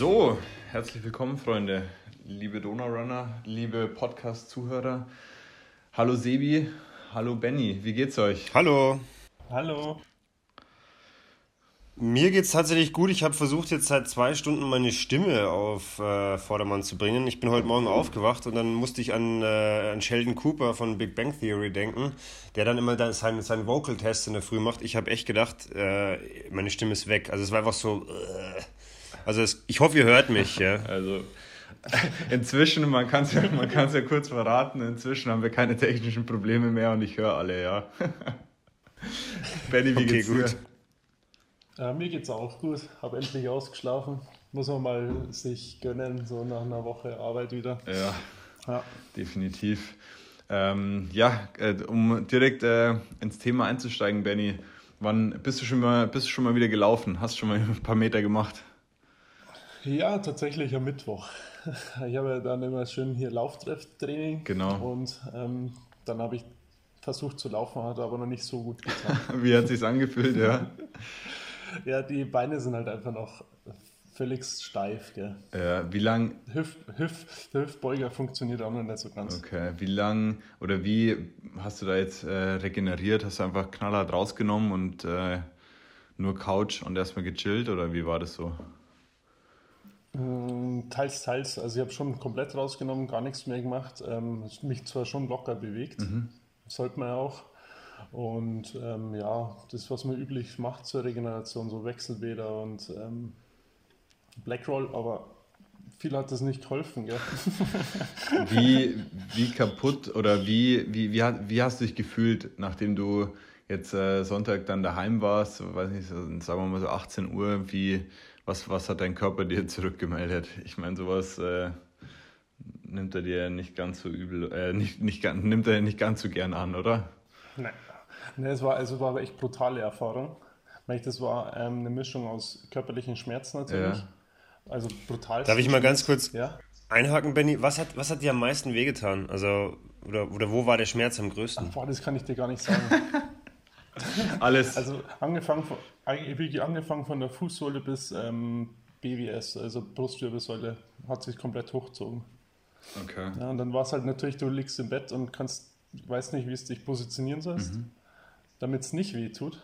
So, herzlich willkommen, Freunde, liebe Donaurunner, liebe Podcast-Zuhörer. Hallo Sebi, hallo Benny, wie geht's euch? Hallo. Hallo. Mir geht's tatsächlich gut. Ich habe versucht, jetzt seit zwei Stunden meine Stimme auf äh, Vordermann zu bringen. Ich bin heute Morgen aufgewacht und dann musste ich an, äh, an Sheldon Cooper von Big Bang Theory denken, der dann immer dann seinen, seinen Vocal-Test in der Früh macht. Ich habe echt gedacht, äh, meine Stimme ist weg. Also es war einfach so. Äh, also es, ich hoffe, ihr hört mich. Ja. Also inzwischen, man kann es ja, ja kurz verraten, inzwischen haben wir keine technischen Probleme mehr und ich höre alle, ja. Benny, wie okay, geht's dir? Gut. Ja, mir geht's auch gut. Habe endlich ausgeschlafen. Muss man mal sich gönnen, so nach einer Woche Arbeit wieder. Ja, ja. definitiv. Ähm, ja, äh, um direkt äh, ins Thema einzusteigen, Benny, wann bist du schon mal, bist du schon mal wieder gelaufen? Hast du schon mal ein paar Meter gemacht? Ja, tatsächlich am Mittwoch. Ich habe ja dann immer schön hier Lauftreff-Training. Genau. Und ähm, dann habe ich versucht zu laufen, hat aber noch nicht so gut getan. Wie hat es sich angefühlt, ja? ja, die Beine sind halt einfach noch völlig steif. Gell? Ja, wie lang? Hüft, Hüft, der Hüftbeuger funktioniert auch noch nicht so ganz. Okay, wie lang oder wie hast du da jetzt äh, regeneriert? Hast du einfach knallhart rausgenommen und äh, nur Couch und erstmal gechillt oder wie war das so? Mm, teils, teils. Also ich habe schon komplett rausgenommen, gar nichts mehr gemacht. Ähm, mich zwar schon locker bewegt, mhm. sollte man ja auch. Und ähm, ja, das, was man üblich macht zur Regeneration, so Wechselbäder und ähm, Blackroll, aber viel hat das nicht geholfen. Gell? Wie, wie kaputt oder wie, wie, wie, wie hast du dich gefühlt, nachdem du jetzt äh, Sonntag dann daheim warst, weiß nicht, sagen wir mal so 18 Uhr, wie, was, was hat dein Körper dir zurückgemeldet? Ich meine, sowas äh, nimmt er dir nicht ganz so übel, äh, nicht, nicht, nimmt er nicht ganz so gern an, oder? Nein. Nee, es war, also war aber echt brutale Erfahrung. Das war ähm, eine Mischung aus körperlichen Schmerzen natürlich. Ja. Also brutal. Darf ich mal ganz kurz ja? einhaken, Benny? Was hat, was hat dir am meisten wehgetan? Also, oder, oder wo war der Schmerz am größten? Ach, boah, das kann ich dir gar nicht sagen. Alles. Also angefangen von, wirklich angefangen von der Fußsohle bis ähm, BWS, also Brustwirbelsäule, hat sich komplett hochgezogen. Okay. Ja, und dann war es halt natürlich, du liegst im Bett und kannst, weißt nicht, wie es dich positionieren sollst, mhm. damit es nicht weh tut.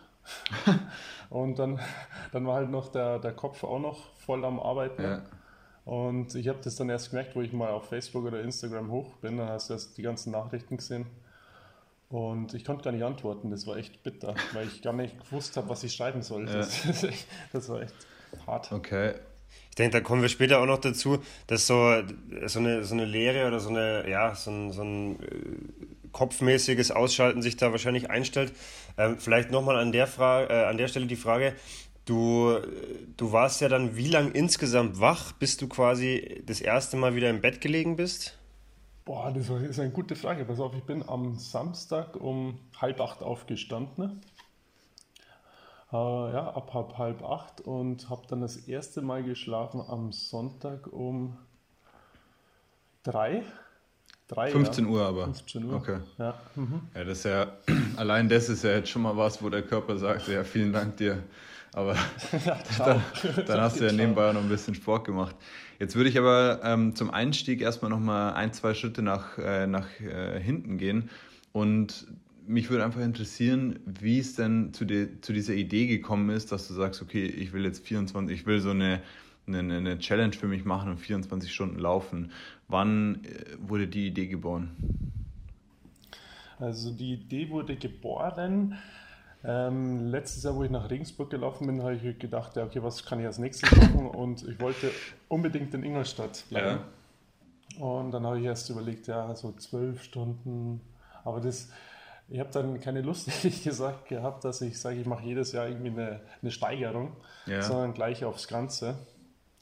und dann, dann war halt noch der, der Kopf auch noch voll am Arbeiten. Ja. Und ich habe das dann erst gemerkt, wo ich mal auf Facebook oder Instagram hoch bin, dann hast du erst die ganzen Nachrichten gesehen. Und ich konnte gar nicht antworten, das war echt bitter, weil ich gar nicht gewusst habe, was ich schreiben soll. Ja. Das, das, war echt hart. Okay. Ich denke, da kommen wir später auch noch dazu, dass so, so, eine, so eine Lehre oder so, eine, ja, so, ein, so ein äh, kopfmäßiges Ausschalten sich da wahrscheinlich einstellt. Ähm, vielleicht nochmal an, der äh, an der Stelle die Frage, du, du warst ja dann wie lange insgesamt wach, bis du quasi das erste Mal wieder im Bett gelegen bist? Boah, das ist eine gute Frage. Pass auf, ich bin am Samstag um halb acht aufgestanden. Äh, ja, ab halb, halb acht und habe dann das erste Mal geschlafen am Sonntag um drei. Drei, 15 ja. Uhr aber. 15 Uhr. Okay. Ja. Mhm. ja, das ist ja, allein das ist ja jetzt schon mal was, wo der Körper sagt, ja, vielen Dank dir. Aber ja, dann, dann hast du ja nebenbei auch noch ein bisschen Sport gemacht. Jetzt würde ich aber ähm, zum Einstieg erstmal nochmal ein, zwei Schritte nach, äh, nach äh, hinten gehen. Und mich würde einfach interessieren, wie es denn zu, die, zu dieser Idee gekommen ist, dass du sagst, okay, ich will jetzt 24, ich will so eine, eine, eine Challenge für mich machen und 24 Stunden laufen. Wann äh, wurde die Idee geboren? Also die Idee wurde geboren ähm, letztes Jahr, wo ich nach Regensburg gelaufen bin, habe ich gedacht, ja, okay, was kann ich als nächstes machen? Und ich wollte unbedingt in Ingolstadt bleiben. Ja. Und dann habe ich erst überlegt, ja, so zwölf Stunden. Aber das, ich habe dann keine Lust, ehrlich gesagt, gehabt, dass ich sage, ich mache jedes Jahr irgendwie eine, eine Steigerung, ja. sondern gleich aufs Ganze.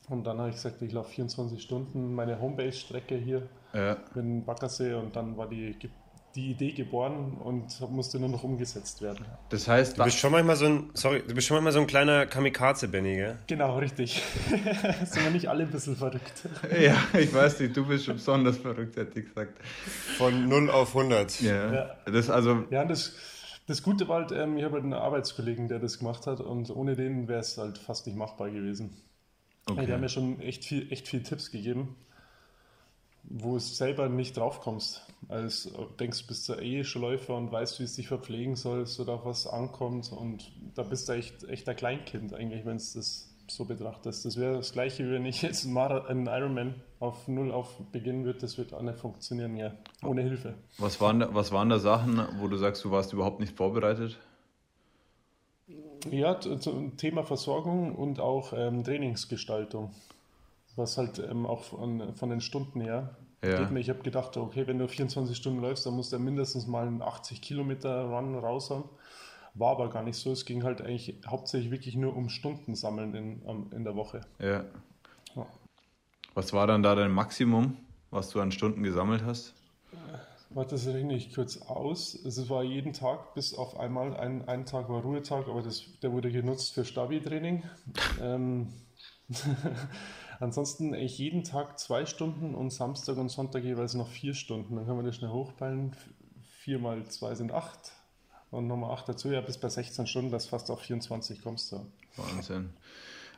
Und dann habe ich gesagt, ich laufe 24 Stunden meine Homebase-Strecke hier ja. in Baggersee und dann war die die Idee geboren und musste nur noch umgesetzt werden. Das heißt, du bist schon manchmal so ein, sorry, du bist schon manchmal so ein kleiner Kamikaze, Benny, gell? Genau, richtig. Sind wir nicht alle ein bisschen verrückt? ja, ich weiß nicht, du bist schon besonders verrückt, hätte ich gesagt. Von 0 auf 100. Ja, ja. das also... Ja, das, das Gute war halt, ähm, ich habe halt einen Arbeitskollegen, der das gemacht hat und ohne den wäre es halt fast nicht machbar gewesen. Okay. Die haben mir schon echt viel, echt viel Tipps gegeben, wo es selber nicht drauf kommst. Als denkst du bist der eh Läufer und weißt, wie es dich verpflegen sollst oder auf was ankommt. Und da bist du echt, echt ein Kleinkind eigentlich, wenn es das so betrachtest. Das wäre das gleiche, wie wenn ich jetzt einen Ironman auf Null auf beginnen würde, das wird auch nicht funktionieren, ja, ohne Hilfe. Was waren, da, was waren da Sachen, wo du sagst, du warst überhaupt nicht vorbereitet? Ja, zum Thema Versorgung und auch ähm, Trainingsgestaltung. Was halt ähm, auch von, von, den Stunden her ja. geht mir. Ich habe gedacht, okay, wenn du 24 Stunden läufst, dann musst du ja mindestens mal einen 80 Kilometer Run raushauen. War aber gar nicht so. Es ging halt eigentlich hauptsächlich wirklich nur um Stunden sammeln in, in der Woche. Ja. ja. Was war dann da dein Maximum, was du an Stunden gesammelt hast? Warte, das ich kurz aus. Es war jeden Tag, bis auf einmal, ein, ein Tag war Ruhetag, aber das, der wurde genutzt für Stabi-Training. ähm, ansonsten eigentlich jeden Tag zwei Stunden und Samstag und Sonntag jeweils noch vier Stunden. Dann können wir das schnell hochpeilen. Vier mal zwei sind acht und nochmal acht dazu. Ja, bis bei 16 Stunden, das fast auf 24 kommst du. Wahnsinn.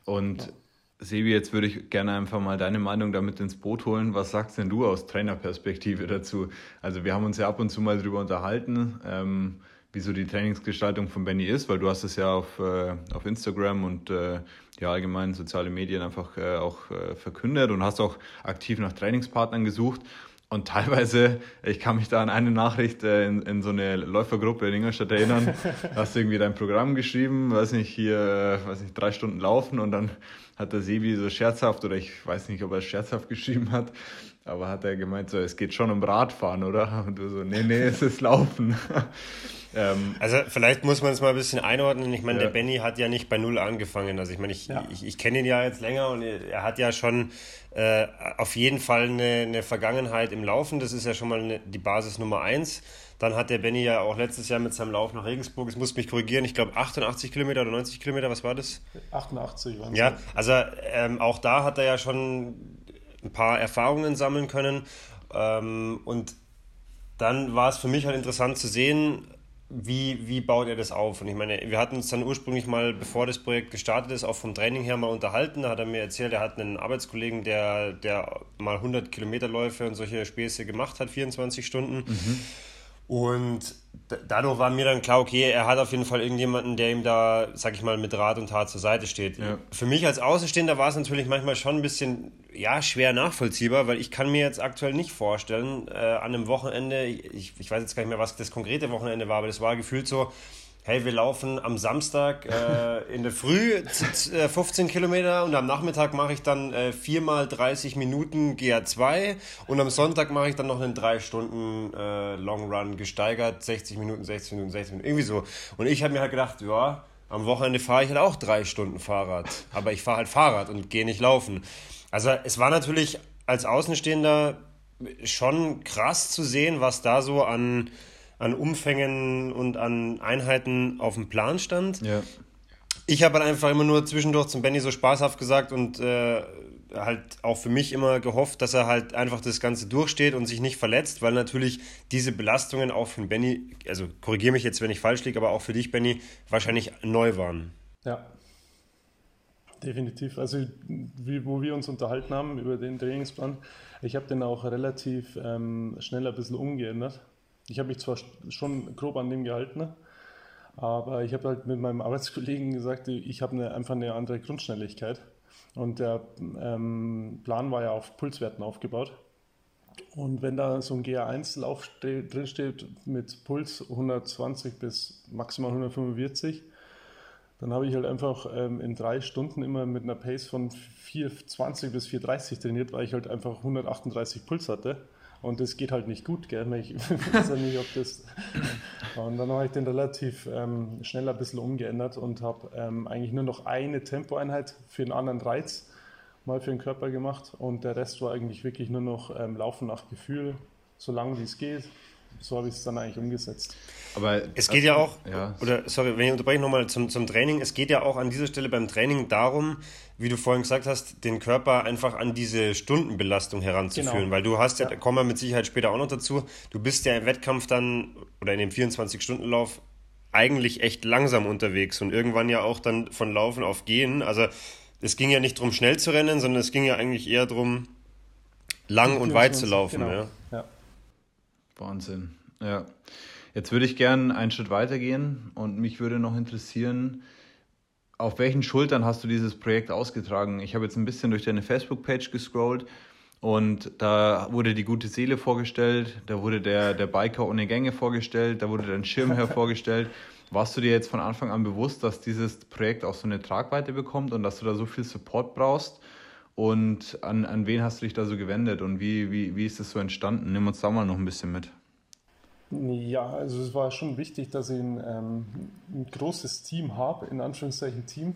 Und ja. Sebi, jetzt würde ich gerne einfach mal deine Meinung damit ins Boot holen. Was sagst denn du aus Trainerperspektive dazu? Also wir haben uns ja ab und zu mal darüber unterhalten, ähm, wie so die Trainingsgestaltung von Benny ist, weil du hast es ja auf, äh, auf Instagram und äh, ja allgemein soziale Medien einfach äh, auch äh, verkündet und hast auch aktiv nach Trainingspartnern gesucht. Und teilweise, ich kann mich da an eine Nachricht äh, in, in so eine Läufergruppe in Ingolstadt erinnern, hast du irgendwie dein Programm geschrieben, weiß nicht, hier, weiß nicht, drei Stunden laufen und dann hat der Sebi so scherzhaft, oder ich weiß nicht, ob er es scherzhaft geschrieben hat, aber hat er gemeint, so, es geht schon um Radfahren, oder? Und du so, nee, nee, es ist Laufen. ähm, also vielleicht muss man es mal ein bisschen einordnen. Ich meine, ja. der Benny hat ja nicht bei Null angefangen. Also ich meine, ich, ja. ich, ich kenne ihn ja jetzt länger und er hat ja schon äh, auf jeden Fall eine, eine, Vergangenheit im Laufen. Das ist ja schon mal eine, die Basis Nummer eins. Dann hat der Benny ja auch letztes Jahr mit seinem Lauf nach Regensburg, es muss mich korrigieren, ich glaube 88 Kilometer oder 90 Kilometer, was war das? 88 waren es. Ja, also ähm, auch da hat er ja schon ein paar Erfahrungen sammeln können. Ähm, und dann war es für mich halt interessant zu sehen, wie, wie baut er das auf? Und ich meine, wir hatten uns dann ursprünglich mal, bevor das Projekt gestartet ist, auch vom Training her mal unterhalten. Da hat er mir erzählt, er hat einen Arbeitskollegen, der, der mal 100 Kilometerläufe und solche Späße gemacht hat, 24 Stunden. Mhm. Und dadurch war mir dann klar, okay, er hat auf jeden Fall irgendjemanden, der ihm da, sag ich mal, mit Rat und Tat zur Seite steht. Ja. Für mich als Außenstehender war es natürlich manchmal schon ein bisschen, ja, schwer nachvollziehbar, weil ich kann mir jetzt aktuell nicht vorstellen, äh, an einem Wochenende, ich, ich weiß jetzt gar nicht mehr, was das konkrete Wochenende war, aber das war gefühlt so, hey, wir laufen am Samstag äh, in der Früh 15 äh, Kilometer und am Nachmittag mache ich dann äh, viermal 30 Minuten GA2 und am Sonntag mache ich dann noch einen 3 Stunden äh, Long Run gesteigert, 60 Minuten, 60 Minuten, 60 Minuten, irgendwie so. Und ich habe mir halt gedacht, ja, am Wochenende fahre ich halt auch drei Stunden Fahrrad, aber ich fahre halt Fahrrad und gehe nicht laufen. Also es war natürlich als Außenstehender schon krass zu sehen, was da so an an Umfängen und an Einheiten auf dem Plan stand. Ja. Ich habe halt einfach immer nur zwischendurch zum Benny so spaßhaft gesagt und äh, halt auch für mich immer gehofft, dass er halt einfach das Ganze durchsteht und sich nicht verletzt, weil natürlich diese Belastungen auch für Benny, also korrigiere mich jetzt, wenn ich falsch liege, aber auch für dich, Benny, wahrscheinlich neu waren. Ja, definitiv. Also, wie, wo wir uns unterhalten haben über den Trainingsplan, ich habe den auch relativ ähm, schnell ein bisschen umgeändert. Ich habe mich zwar schon grob an dem gehalten, aber ich habe halt mit meinem Arbeitskollegen gesagt, ich habe eine, einfach eine andere Grundschnelligkeit. Und der ähm, Plan war ja auf Pulswerten aufgebaut. Und wenn da so ein GA1-Lauf drinsteht mit Puls 120 bis maximal 145, dann habe ich halt einfach ähm, in drei Stunden immer mit einer Pace von 420 bis 430 trainiert, weil ich halt einfach 138 Puls hatte. Und das geht halt nicht gut, gell? Ich weiß ja nicht, ob das. Und dann habe ich den relativ ähm, schnell ein bisschen umgeändert und habe ähm, eigentlich nur noch eine Tempoeinheit für einen anderen Reiz mal für den Körper gemacht. Und der Rest war eigentlich wirklich nur noch ähm, Laufen nach Gefühl, so lange wie es geht so habe ich es dann eigentlich umgesetzt. Aber es geht also, ja auch, ja. oder sorry, wenn ich unterbreche nochmal zum, zum Training, es geht ja auch an dieser Stelle beim Training darum, wie du vorhin gesagt hast, den Körper einfach an diese Stundenbelastung heranzuführen, genau. weil du hast ja, ja, kommen wir mit Sicherheit später auch noch dazu, du bist ja im Wettkampf dann oder in dem 24-Stunden-Lauf eigentlich echt langsam unterwegs und irgendwann ja auch dann von Laufen auf Gehen, also es ging ja nicht darum, schnell zu rennen, sondern es ging ja eigentlich eher darum, lang und weit zu laufen. Genau. Ja. Wahnsinn. Ja. Jetzt würde ich gerne einen Schritt weitergehen und mich würde noch interessieren, auf welchen Schultern hast du dieses Projekt ausgetragen? Ich habe jetzt ein bisschen durch deine Facebook-Page gescrollt und da wurde die gute Seele vorgestellt, da wurde der, der Biker ohne Gänge vorgestellt, da wurde dein Schirmherr vorgestellt. Warst du dir jetzt von Anfang an bewusst, dass dieses Projekt auch so eine Tragweite bekommt und dass du da so viel Support brauchst? Und an, an wen hast du dich da so gewendet und wie, wie, wie ist das so entstanden? Nimm uns da mal noch ein bisschen mit. Ja, also es war schon wichtig, dass ich ein, ähm, ein großes Team habe, in Anführungszeichen Team,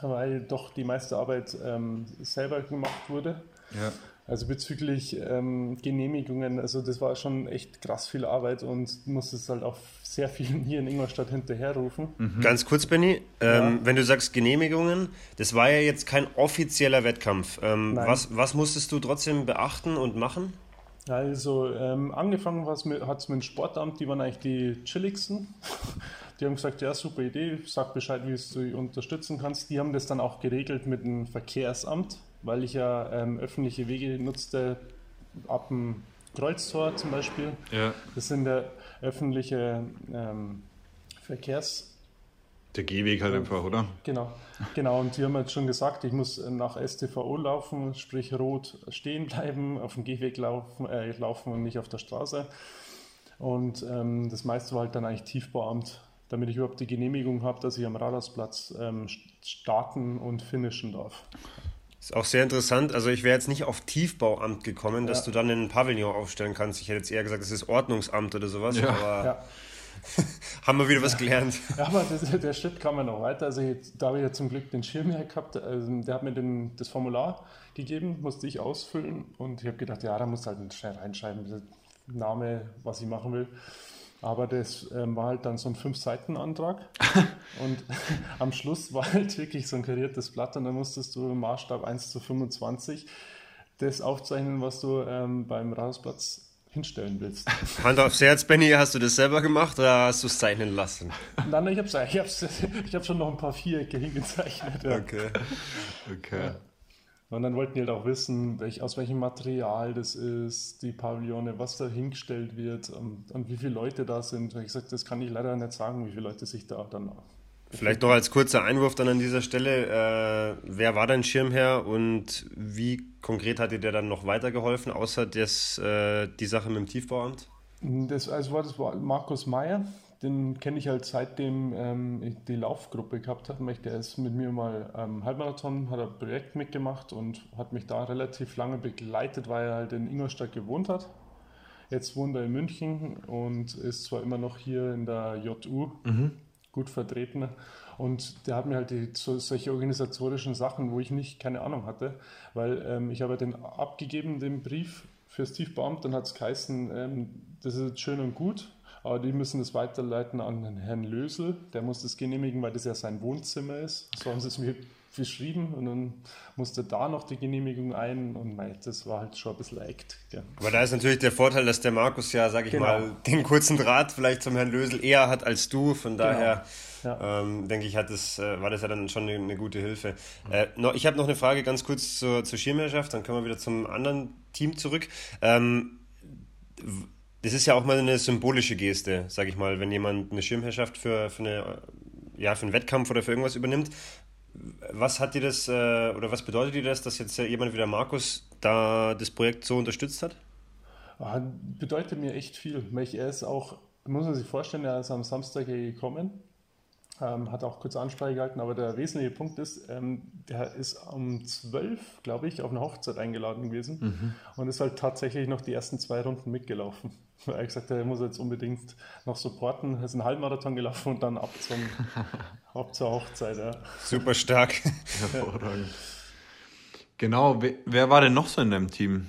weil doch die meiste Arbeit ähm, selber gemacht wurde. Ja. Also bezüglich ähm, Genehmigungen, also das war schon echt krass viel Arbeit und musste es halt auch sehr vielen hier in Ingolstadt hinterherrufen. Mhm. Ganz kurz, Benny, ähm, ja. wenn du sagst Genehmigungen, das war ja jetzt kein offizieller Wettkampf. Ähm, was, was musstest du trotzdem beachten und machen? Also ähm, angefangen hat es mit, dem Sportamt, die waren eigentlich die chilligsten. Die haben gesagt, ja, super Idee, sag Bescheid, wie du sie unterstützen kannst. Die haben das dann auch geregelt mit dem Verkehrsamt, weil ich ja ähm, öffentliche Wege nutzte, ab dem Kreuztor zum Beispiel. Ja. Das sind der öffentliche ähm, Verkehrs- der Gehweg halt einfach, oder? Genau, genau. Und die haben jetzt schon gesagt, ich muss nach STVO laufen, sprich rot stehen bleiben, auf dem Gehweg laufen, äh, laufen und nicht auf der Straße. Und ähm, das meiste war halt dann eigentlich Tiefbauamt, damit ich überhaupt die Genehmigung habe, dass ich am Radarsplatz ähm, starten und finishen darf. Ist auch sehr interessant. Also ich wäre jetzt nicht auf Tiefbauamt gekommen, dass ja. du dann einen Pavillon aufstellen kannst. Ich hätte jetzt eher gesagt, das ist Ordnungsamt oder sowas. Ja. Aber ja. Haben wir wieder was gelernt. Ja, aber das, der Schritt kam ja noch weiter. Also jetzt, da habe ich ja zum Glück den Schirmherr gehabt. Also der hat mir den, das Formular gegeben, musste ich ausfüllen. Und ich habe gedacht, ja, da muss halt schnell reinschreiben, Name, was ich machen will. Aber das ähm, war halt dann so ein Fünf-Seiten-Antrag. und am Schluss war halt wirklich so ein kariertes Blatt und dann musstest du im Maßstab 1 zu 25 das aufzeichnen, was du ähm, beim Rasplatz hinstellen willst. Hand aufs Herz, Benny, hast du das selber gemacht oder hast du es zeichnen lassen? Nein, nein ich habe ich hab's, ich hab schon noch ein paar Vierecke hingezeichnet. Ja. Okay. okay. Ja. Und dann wollten die halt auch wissen, welch, aus welchem Material das ist, die Pavillone, was da hingestellt wird und, und wie viele Leute da sind. Und ich gesagt, das kann ich leider nicht sagen, wie viele Leute sich da dann Vielleicht noch als kurzer Einwurf dann an dieser Stelle. Äh, wer war dein Schirmherr und wie konkret hat dir der dann noch weitergeholfen, außer das, äh, die Sache mit dem Tiefbauamt? Das, also war das war Markus Meyer, den kenne ich halt seitdem ähm, ich die Laufgruppe gehabt habe. Der ist mit mir mal ähm, Halbmarathon, hat ein Projekt mitgemacht und hat mich da relativ lange begleitet, weil er halt in Ingolstadt gewohnt hat. Jetzt wohnt er in München und ist zwar immer noch hier in der JU. Mhm gut vertreten. Und der hat mir halt die, so, solche organisatorischen Sachen, wo ich nicht keine Ahnung hatte, weil ähm, ich habe den abgegeben, den Brief fürs Tiefbeamt, dann hat es geheißen, ähm, das ist schön und gut, aber die müssen das weiterleiten an Herrn Lösel, der muss das genehmigen, weil das ja sein Wohnzimmer ist. So haben sie es mir geschrieben und dann musste da noch die Genehmigung ein und mei, das war halt schon ein bisschen leicht. Ja. Aber da ist natürlich der Vorteil, dass der Markus ja, sag ich genau. mal, den kurzen Draht vielleicht zum Herrn Lösel eher hat als du, von genau. daher ja. ähm, denke ich, hat das, äh, war das ja dann schon eine, eine gute Hilfe. Äh, noch, ich habe noch eine Frage ganz kurz zur, zur Schirmherrschaft, dann können wir wieder zum anderen Team zurück. Ähm, das ist ja auch mal eine symbolische Geste, sage ich mal, wenn jemand eine Schirmherrschaft für, für, eine, ja, für einen Wettkampf oder für irgendwas übernimmt. Was hat dir das äh, oder was bedeutet dir das, dass jetzt jemand wie der Markus da das Projekt so unterstützt hat? Ah, bedeutet mir echt viel. Er ist auch, muss man sich vorstellen, er ist am Samstag hier gekommen, ähm, hat auch kurz Ansprache gehalten, aber der wesentliche Punkt ist, ähm, der ist um 12, glaube ich, auf eine Hochzeit eingeladen gewesen mhm. und ist halt tatsächlich noch die ersten zwei Runden mitgelaufen. Er hat gesagt, er muss jetzt unbedingt noch supporten. Er ist einen Halbmarathon gelaufen und dann ab, zum, ab zur Hochzeit. Ja. Super stark. Hervorragend. Genau, wer war denn noch so in deinem Team?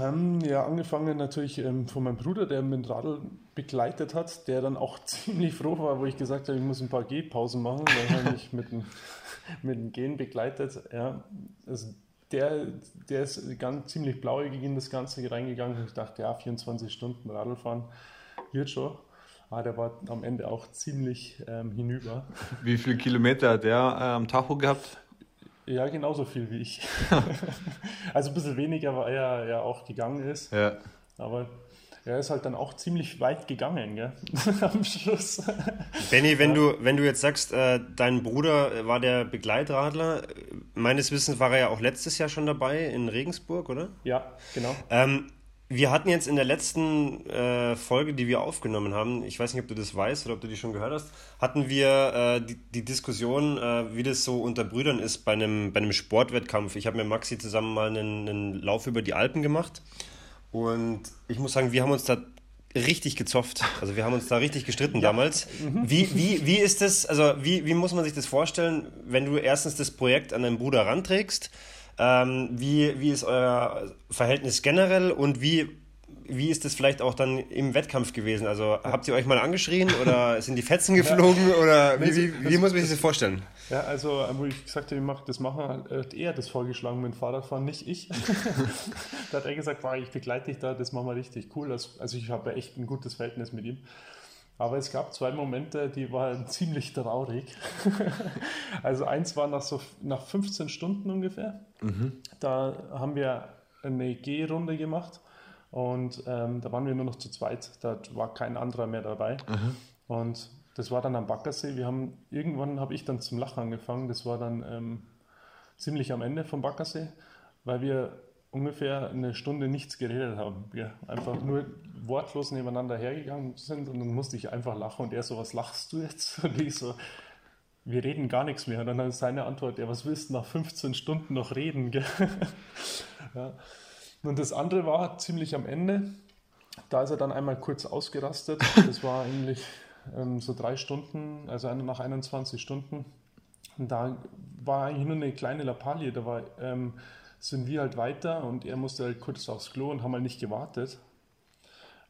Ähm, ja, angefangen natürlich ähm, von meinem Bruder, der mit dem Radl begleitet hat, der dann auch ziemlich froh war, wo ich gesagt habe, ich muss ein paar Gehpausen machen, weil er mich mit dem, mit dem Gehen begleitet. Ja, also der, der ist ganz ziemlich blauäugig in das Ganze reingegangen. Ich dachte, ja, 24 Stunden Radl fahren wird schon. Ah, der war am Ende auch ziemlich ähm, hinüber. Wie viele Kilometer hat der äh, am Tacho gehabt? Ja, genauso viel wie ich. also ein bisschen weniger, weil er ja auch gegangen ist. Ja. Aber er ist halt dann auch ziemlich weit gegangen, gell? am Schluss. Benny, wenn, ja. du, wenn du jetzt sagst, äh, dein Bruder war der Begleitradler, meines Wissens war er ja auch letztes Jahr schon dabei in Regensburg, oder? Ja, genau. Ähm, wir hatten jetzt in der letzten äh, Folge, die wir aufgenommen haben, ich weiß nicht, ob du das weißt oder ob du die schon gehört hast, hatten wir äh, die, die, Diskussion, äh, wie das so unter Brüdern ist bei einem, bei einem Sportwettkampf. Ich habe mit Maxi zusammen mal einen, einen Lauf über die Alpen gemacht und ich muss sagen, wir haben uns da richtig gezofft. Also wir haben uns da richtig gestritten ja. damals. Mhm. Wie, wie, wie ist das, also wie, wie muss man sich das vorstellen, wenn du erstens das Projekt an deinen Bruder ranträgst? Ähm, wie, wie ist euer Verhältnis generell und wie wie ist das vielleicht auch dann im Wettkampf gewesen? Also habt ihr euch mal angeschrien oder sind die Fetzen geflogen ja. oder wie, wie, wie, muss man sich das vorstellen? Ja, also wo ich gesagt habe, ich mache das machen, hat er das vorgeschlagen mit dem Fahrradfahren, nicht ich. da hat er gesagt, ich begleite dich da, das machen wir richtig cool. Also ich habe echt ein gutes Verhältnis mit ihm. Aber es gab zwei Momente, die waren ziemlich traurig. also eins war nach so nach 15 Stunden ungefähr. Mhm. Da haben wir eine G-Runde gemacht und ähm, da waren wir nur noch zu zweit. Da war kein anderer mehr dabei. Mhm. Und das war dann am Baggersee. Wir haben irgendwann habe ich dann zum Lachen angefangen. Das war dann ähm, ziemlich am Ende vom Baggersee, weil wir ungefähr eine Stunde nichts geredet haben. Wir einfach nur wortlos nebeneinander hergegangen sind und dann musste ich einfach lachen und er so, was lachst du jetzt? Und ich so, wir reden gar nichts mehr. Und dann ist seine Antwort, ja, was willst du nach 15 Stunden noch reden? ja. Und das andere war ziemlich am Ende. Da ist er dann einmal kurz ausgerastet. Das war eigentlich ähm, so drei Stunden, also nach 21 Stunden. Und da war eigentlich nur eine kleine Lappalie. Da war, ähm, sind wir halt weiter und er musste halt kurz aufs Klo und haben halt nicht gewartet.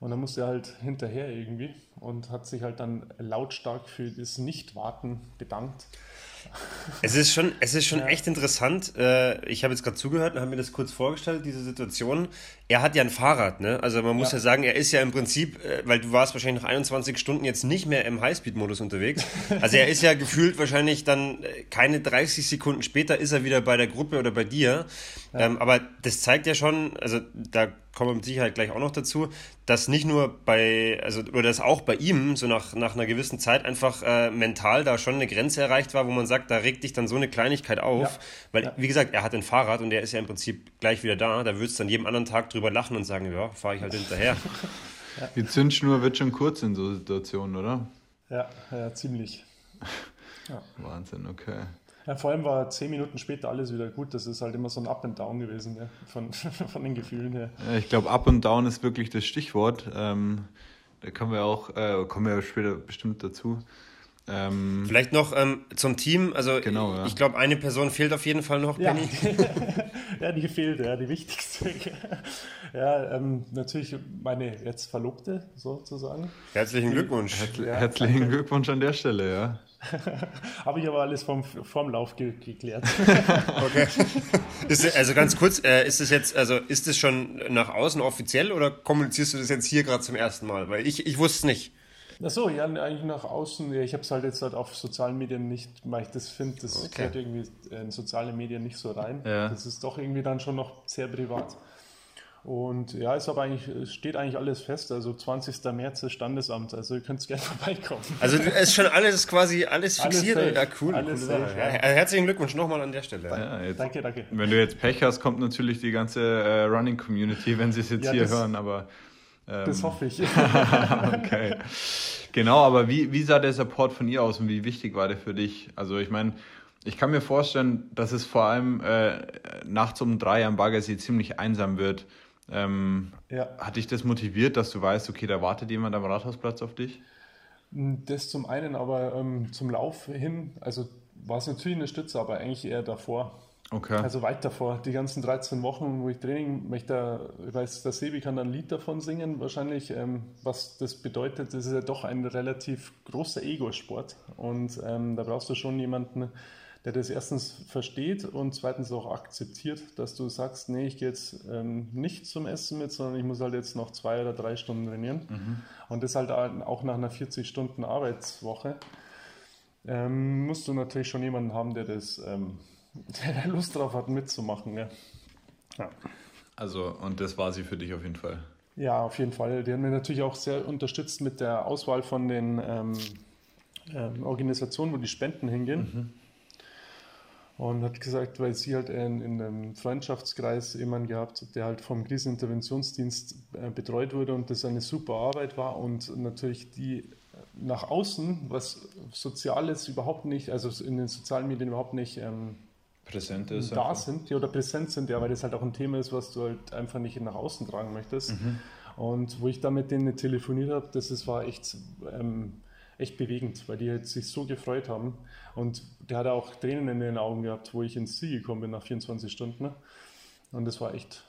Und dann musste er halt hinterher irgendwie und hat sich halt dann lautstark für das Nichtwarten bedankt. Es ist schon, es ist schon ja. echt interessant. Äh, ich habe jetzt gerade zugehört und habe mir das kurz vorgestellt, diese Situation. Er hat ja ein Fahrrad, ne? Also man muss ja, ja sagen, er ist ja im Prinzip, äh, weil du warst wahrscheinlich nach 21 Stunden jetzt nicht mehr im Highspeed-Modus unterwegs. Also er ist ja gefühlt wahrscheinlich dann äh, keine 30 Sekunden später ist er wieder bei der Gruppe oder bei dir. Ja. Ähm, aber das zeigt ja schon, also da kommen wir mit Sicherheit gleich auch noch dazu, dass nicht nur bei, also, oder dass auch bei ihm so nach, nach einer gewissen Zeit einfach äh, mental da schon eine Grenze erreicht war, wo man sagt, da regt dich dann so eine Kleinigkeit auf. Ja. Weil, ja. wie gesagt, er hat ein Fahrrad und er ist ja im Prinzip gleich wieder da. Da würdest du dann jedem anderen Tag drüber lachen und sagen, ja, fahre ich halt hinterher. ja. Die Zündschnur wird schon kurz in so Situationen, oder? Ja, ja ziemlich. Wahnsinn, okay. Ja, vor allem war zehn Minuten später alles wieder gut. Das ist halt immer so ein Up and Down gewesen, ja, von, von den Gefühlen her. Ja, ich glaube, Up and Down ist wirklich das Stichwort. Ähm, da kommen wir auch, äh, kommen wir später bestimmt dazu. Ähm, Vielleicht noch ähm, zum Team. Also genau, ja. ich glaube, eine Person fehlt auf jeden Fall noch, Penny. Ja, die fehlt, ja, die wichtigste. ja, ähm, natürlich meine jetzt Verlobte sozusagen. Herzlichen Glückwunsch. Herz, ja, herzlichen danke. Glückwunsch an der Stelle, ja. Habe ich aber alles vom, vom Lauf ge geklärt. okay. Ist, also ganz kurz, äh, ist es jetzt, also ist es schon nach außen offiziell oder kommunizierst du das jetzt hier gerade zum ersten Mal? Weil ich, ich wusste es nicht. Achso, ja, eigentlich nach außen. Ich habe es halt jetzt halt auf sozialen Medien nicht, weil ich das finde, das okay. gehört irgendwie in soziale Medien nicht so rein. Ja. Das ist doch irgendwie dann schon noch sehr privat. Und ja, ist aber eigentlich, es steht eigentlich alles fest. Also 20. März ist Standesamt, also ihr könnt gerne vorbeikommen. Also es ist schon alles quasi alles fixiert. Alles ja, cool. Alles cool safe, ja. Herzlichen Glückwunsch nochmal an der Stelle. Ja, jetzt, danke, danke. Wenn du jetzt Pech hast, kommt natürlich die ganze äh, Running Community, wenn sie es jetzt ja, hier hören, aber. Ähm, das hoffe ich. okay. Genau, aber wie, wie sah der Support von ihr aus und wie wichtig war der für dich? Also ich meine, ich kann mir vorstellen, dass es vor allem äh, nachts um drei am Baggersee ziemlich einsam wird ähm, ja. Hat dich das motiviert, dass du weißt, okay, da wartet jemand am Rathausplatz auf dich? Das zum einen, aber ähm, zum Lauf hin, also war es natürlich eine Stütze, aber eigentlich eher davor. Okay. Also weit davor. Die ganzen 13 Wochen, wo ich Training möchte, ich weiß, der Sebi kann da ein Lied davon singen, wahrscheinlich. Ähm, was das bedeutet, das ist ja doch ein relativ großer Ego-Sport. Und ähm, da brauchst du schon jemanden, der das erstens versteht und zweitens auch akzeptiert, dass du sagst, nee, ich gehe jetzt ähm, nicht zum Essen mit, sondern ich muss halt jetzt noch zwei oder drei Stunden trainieren. Mhm. Und das halt auch nach einer 40 Stunden Arbeitswoche. Ähm, musst du natürlich schon jemanden haben, der das, ähm, der Lust drauf hat, mitzumachen. Ja. ja. Also, und das war sie für dich auf jeden Fall. Ja, auf jeden Fall. Die haben mir natürlich auch sehr unterstützt mit der Auswahl von den ähm, ähm, Organisationen, wo die Spenden hingehen. Mhm. Und hat gesagt, weil sie halt in, in einem Freundschaftskreis jemanden gehabt, der halt vom Kriseninterventionsdienst äh, betreut wurde und das eine super Arbeit war und natürlich die nach außen, was Soziales überhaupt nicht, also in den sozialen Medien überhaupt nicht ähm, präsent ist. Da einfach. sind, ja, oder präsent sind, ja, weil das halt auch ein Thema ist, was du halt einfach nicht nach außen tragen möchtest. Mhm. Und wo ich da mit denen telefoniert habe, das ist, war echt, ähm, echt bewegend, weil die halt sich so gefreut haben. Und der hat auch Tränen in den Augen gehabt, wo ich ins Ziel gekommen bin nach 24 Stunden. Ne? Und das war echt,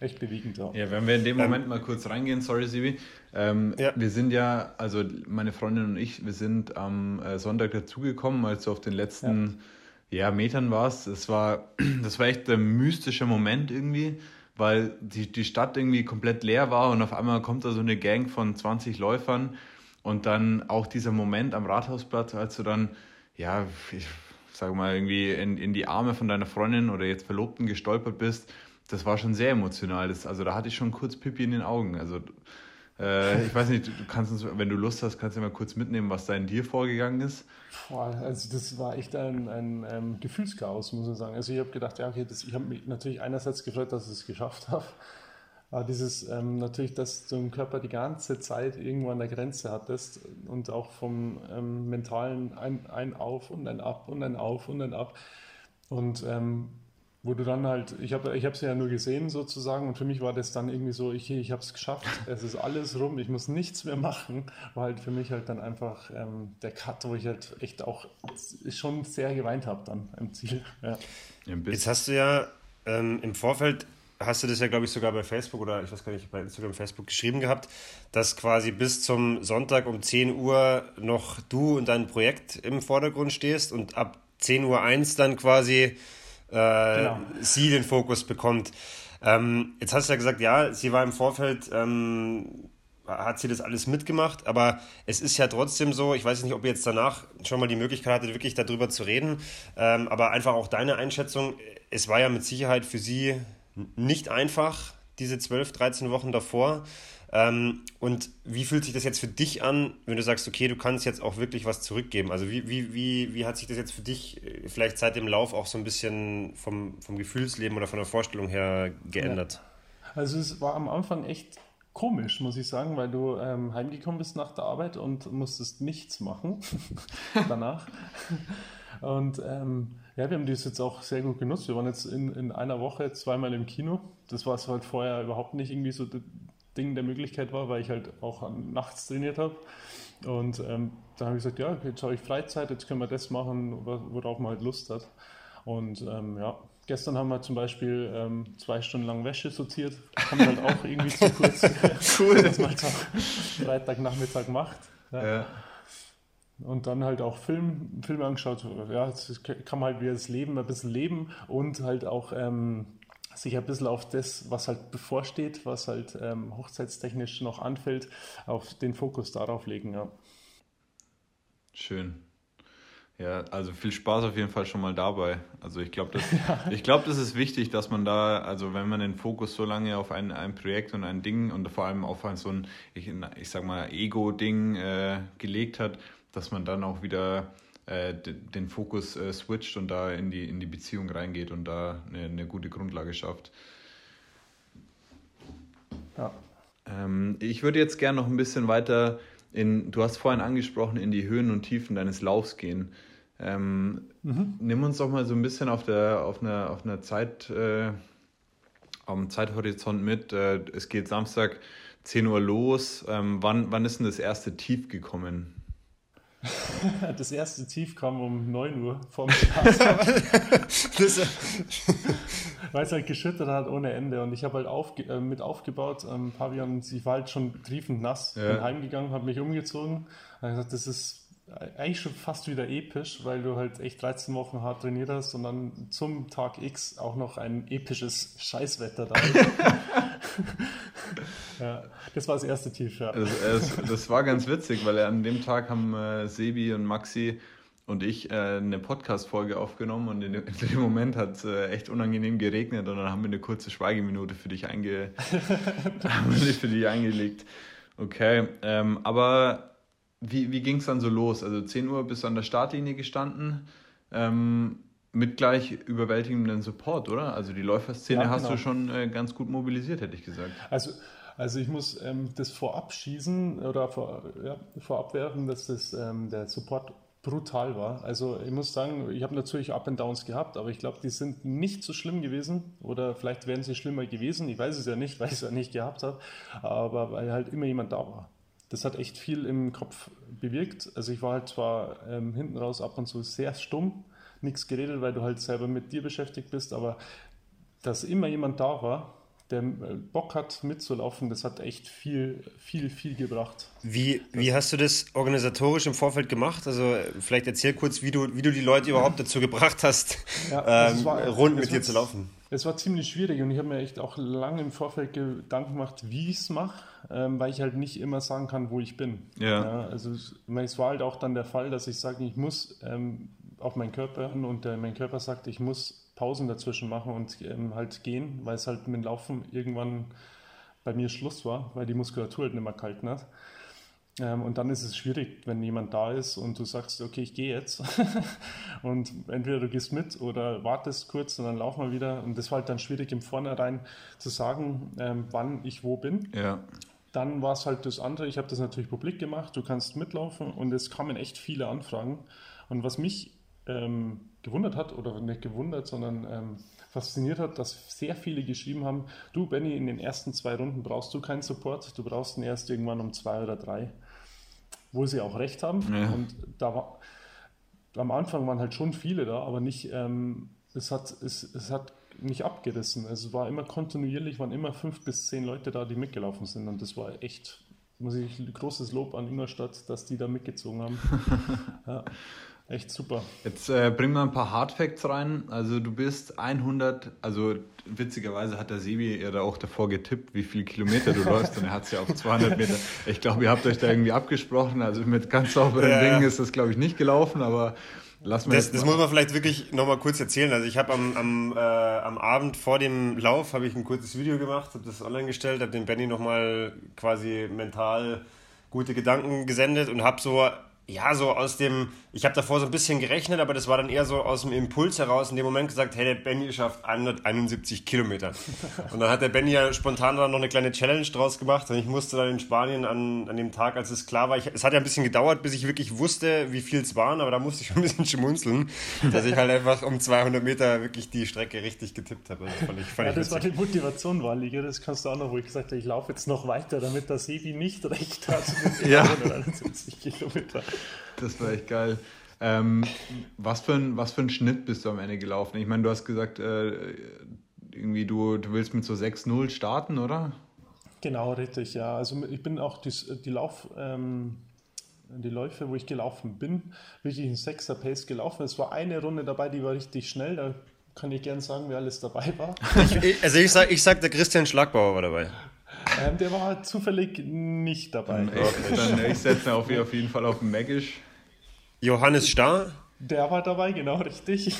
echt bewegend. Ja. ja, wenn wir in dem ähm, Moment ähm, mal kurz reingehen, sorry Sibi. Ähm, ja. Wir sind ja, also meine Freundin und ich, wir sind am äh, Sonntag dazugekommen, als du auf den letzten... Ja ja, Metern war es. Das war, das war echt ein mystischer Moment irgendwie, weil die, die Stadt irgendwie komplett leer war und auf einmal kommt da so eine Gang von 20 Läufern und dann auch dieser Moment am Rathausplatz, als du dann, ja, ich sag mal, irgendwie in, in die Arme von deiner Freundin oder jetzt Verlobten gestolpert bist, das war schon sehr emotional. Das, also da hatte ich schon kurz Pipi in den Augen. Also äh, ich weiß nicht, du kannst uns, wenn du Lust hast, kannst du mal kurz mitnehmen, was da in dir vorgegangen ist. Boah, also das war echt ein, ein, ein Gefühlschaos, muss man sagen. Also ich habe gedacht, ja, okay, das, ich habe mich natürlich einerseits gefreut, dass ich es geschafft habe. Aber dieses ähm, natürlich, dass du im Körper die ganze Zeit irgendwo an der Grenze hattest und auch vom ähm, mentalen ein, ein Auf und ein Ab und ein Auf und ein Ab. Und ähm, wo du dann halt, ich habe ich es ja nur gesehen sozusagen und für mich war das dann irgendwie so, ich, ich habe es geschafft, es ist alles rum, ich muss nichts mehr machen, war halt für mich halt dann einfach ähm, der Cut, wo ich halt echt auch schon sehr geweint habe dann im Ziel. Ja. Jetzt hast du ja ähm, im Vorfeld, hast du das ja glaube ich sogar bei Facebook oder ich weiß gar nicht, bei Instagram, Facebook geschrieben gehabt, dass quasi bis zum Sonntag um 10 Uhr noch du und dein Projekt im Vordergrund stehst und ab 10 Uhr 1 dann quasi äh, genau. sie den Fokus bekommt. Ähm, jetzt hast du ja gesagt, ja, sie war im Vorfeld, ähm, hat sie das alles mitgemacht, aber es ist ja trotzdem so, ich weiß nicht, ob ihr jetzt danach schon mal die Möglichkeit hattet, wirklich darüber zu reden, ähm, aber einfach auch deine Einschätzung, es war ja mit Sicherheit für sie nicht einfach, diese 12, 13 Wochen davor. Ähm, und wie fühlt sich das jetzt für dich an, wenn du sagst, okay, du kannst jetzt auch wirklich was zurückgeben? Also wie, wie, wie, wie hat sich das jetzt für dich äh, vielleicht seit dem Lauf auch so ein bisschen vom, vom Gefühlsleben oder von der Vorstellung her geändert? Ja. Also es war am Anfang echt komisch, muss ich sagen, weil du ähm, heimgekommen bist nach der Arbeit und musstest nichts machen danach. Und ähm, ja, wir haben das jetzt auch sehr gut genutzt. Wir waren jetzt in, in einer Woche zweimal im Kino. Das war es halt vorher überhaupt nicht irgendwie so Ding der Möglichkeit war, weil ich halt auch nachts trainiert habe. Und ähm, da habe ich gesagt, ja, jetzt habe ich Freizeit, jetzt können wir das machen, worauf man halt Lust hat. Und ähm, ja, gestern haben wir zum Beispiel ähm, zwei Stunden lang Wäsche sortiert. Kommt halt auch irgendwie zu kurz. cool. Was man halt Freitagnachmittag macht. Ja. ja. Und dann halt auch Film, Filme angeschaut. Ja, jetzt kann man halt wieder das Leben ein bisschen leben und halt auch ähm, sich ein bisschen auf das, was halt bevorsteht, was halt ähm, hochzeitstechnisch noch anfällt, auf den Fokus darauf legen. Ja. Schön. Ja, also viel Spaß auf jeden Fall schon mal dabei. Also ich glaube, das, ja. ich das ist wichtig, dass man da, also wenn man den Fokus so lange auf ein, ein Projekt und ein Ding und vor allem auf ein so ein, ich, ich sag mal, Ego-Ding äh, gelegt hat, dass man dann auch wieder äh, den Fokus äh, switcht und da in die, in die Beziehung reingeht und da eine, eine gute Grundlage schafft. Ja. Ähm, ich würde jetzt gerne noch ein bisschen weiter in, du hast vorhin angesprochen, in die Höhen und Tiefen deines Laufs gehen. Ähm, mhm. Nimm uns doch mal so ein bisschen auf, der, auf einer, auf einer Zeit, äh, am Zeithorizont mit. Äh, es geht Samstag 10 Uhr los. Ähm, wann, wann ist denn das erste Tief gekommen? das erste Tief kam um 9 Uhr vorm Start. Weil es halt geschüttet hat ohne Ende. Und ich habe halt aufge äh, mit aufgebaut. Ähm, Pavian, sie war halt schon triefend nass. Ja. Bin heimgegangen, habe mich umgezogen. Und gesagt, das ist eigentlich schon fast wieder episch, weil du halt echt 13 Wochen hart trainiert hast und dann zum Tag X auch noch ein episches Scheißwetter da ist. ja, das war das erste Tief, ja. Das, das, war ganz witzig, weil an dem Tag haben äh, Sebi und Maxi und ich äh, eine Podcast-Folge aufgenommen und in, in, dem Moment hat es äh, echt unangenehm geregnet und dann haben wir eine kurze Schweigeminute für dich, einge für dich eingelegt. Okay, ähm, aber wie, wie ging es dann so los? Also 10 Uhr bist du an der Startlinie gestanden. Ähm, mit gleich überwältigendem Support, oder? Also die Läuferszene ja, genau. hast du schon äh, ganz gut mobilisiert, hätte ich gesagt. Also, also ich muss ähm, das vorab schießen oder vor, ja, vorab werfen, dass das, ähm, der Support brutal war. Also ich muss sagen, ich habe natürlich Up and Downs gehabt, aber ich glaube, die sind nicht so schlimm gewesen oder vielleicht wären sie schlimmer gewesen. Ich weiß es ja nicht, weil ich es ja nicht gehabt habe, aber weil halt immer jemand da war das hat echt viel im Kopf bewirkt. Also ich war halt zwar ähm, hinten raus ab und zu sehr stumm, nichts geredet, weil du halt selber mit dir beschäftigt bist, aber dass immer jemand da war, der äh, Bock hat mitzulaufen, das hat echt viel, viel, viel gebracht. Wie, wie hast du das organisatorisch im Vorfeld gemacht? Also vielleicht erzähl kurz, wie du, wie du die Leute überhaupt dazu gebracht hast, ja, ähm, war, rund mit dir zu laufen. Es war ziemlich schwierig und ich habe mir echt auch lange im Vorfeld Gedanken gemacht, wie ich es mache, ähm, weil ich halt nicht immer sagen kann, wo ich bin. Ja. ja also es, es war halt auch dann der Fall, dass ich sage, ich muss ähm, auf meinen Körper hören und äh, mein Körper sagt, ich muss Pausen dazwischen machen und ähm, halt gehen, weil es halt mit dem Laufen irgendwann bei mir Schluss war, weil die Muskulatur halt nicht mehr gehalten hat. Ähm, und dann ist es schwierig, wenn jemand da ist und du sagst, okay, ich gehe jetzt. und entweder du gehst mit oder wartest kurz und dann laufen wir wieder. Und das war halt dann schwierig im Vornherein zu sagen, ähm, wann ich wo bin. Ja. Dann war es halt das andere, ich habe das natürlich publik gemacht, du kannst mitlaufen und es kamen echt viele Anfragen. Und was mich ähm, gewundert hat, oder nicht gewundert, sondern ähm, fasziniert hat, dass sehr viele geschrieben haben, du Benny, in den ersten zwei Runden brauchst du keinen Support, du brauchst ihn erst irgendwann um zwei oder drei wo sie auch recht haben. Ja. Und da war, am Anfang waren halt schon viele da, aber nicht, ähm, es, hat, es, es hat nicht abgerissen. Es war immer kontinuierlich, waren immer fünf bis zehn Leute da, die mitgelaufen sind. Und das war echt, muss ich großes Lob an Ingolstadt, dass die da mitgezogen haben. ja. Echt super. Jetzt äh, bringen wir ein paar Hardfacts rein. Also du bist 100, also witzigerweise hat der Sebi ja da auch davor getippt, wie viele Kilometer du läufst und er hat es ja auf 200 Meter. Ich glaube, ihr habt euch da irgendwie abgesprochen. Also mit ganz sauberen ja, Dingen ist das, glaube ich, nicht gelaufen, aber lass mal. Das, das muss man vielleicht wirklich nochmal kurz erzählen. Also ich habe am, am, äh, am Abend vor dem Lauf habe ich ein kurzes Video gemacht, habe das online gestellt, habe den Benny nochmal quasi mental gute Gedanken gesendet und habe so ja, so aus dem, ich habe davor so ein bisschen gerechnet, aber das war dann eher so aus dem Impuls heraus in dem Moment gesagt, hey, der Benny schafft 171 Kilometer. Und dann hat der Benny ja spontan dann noch eine kleine Challenge draus gemacht und ich musste dann in Spanien an, an dem Tag, als es klar war, ich, es hat ja ein bisschen gedauert, bis ich wirklich wusste, wie viel es waren, aber da musste ich schon ein bisschen schmunzeln, dass ich halt einfach um 200 Meter wirklich die Strecke richtig getippt habe. Das fand ich, fand ja, das war die Motivation, Walliger, das kannst du auch noch, wo ich gesagt habe, ich laufe jetzt noch weiter, damit der Sebi nicht recht hat mit ja. 171 Kilometer. Das war echt geil. Ähm, was, für ein, was für ein Schnitt bist du am Ende gelaufen? Ich meine, du hast gesagt, äh, irgendwie du, du willst mit so 6-0 starten, oder? Genau, richtig, ja. Also ich bin auch die, die Lauf... Ähm, die Läufe, wo ich gelaufen bin, wirklich ein Sechser Pace gelaufen. Es war eine Runde dabei, die war richtig schnell. Da kann ich gern sagen, wer alles dabei war. Ich, also ich sag, ich sag, der Christian Schlagbauer war dabei. Ähm, der war zufällig nicht dabei. Okay, dann ich setze auf, auf jeden Fall auf Magisch. Johannes Starr? Der war dabei, genau richtig.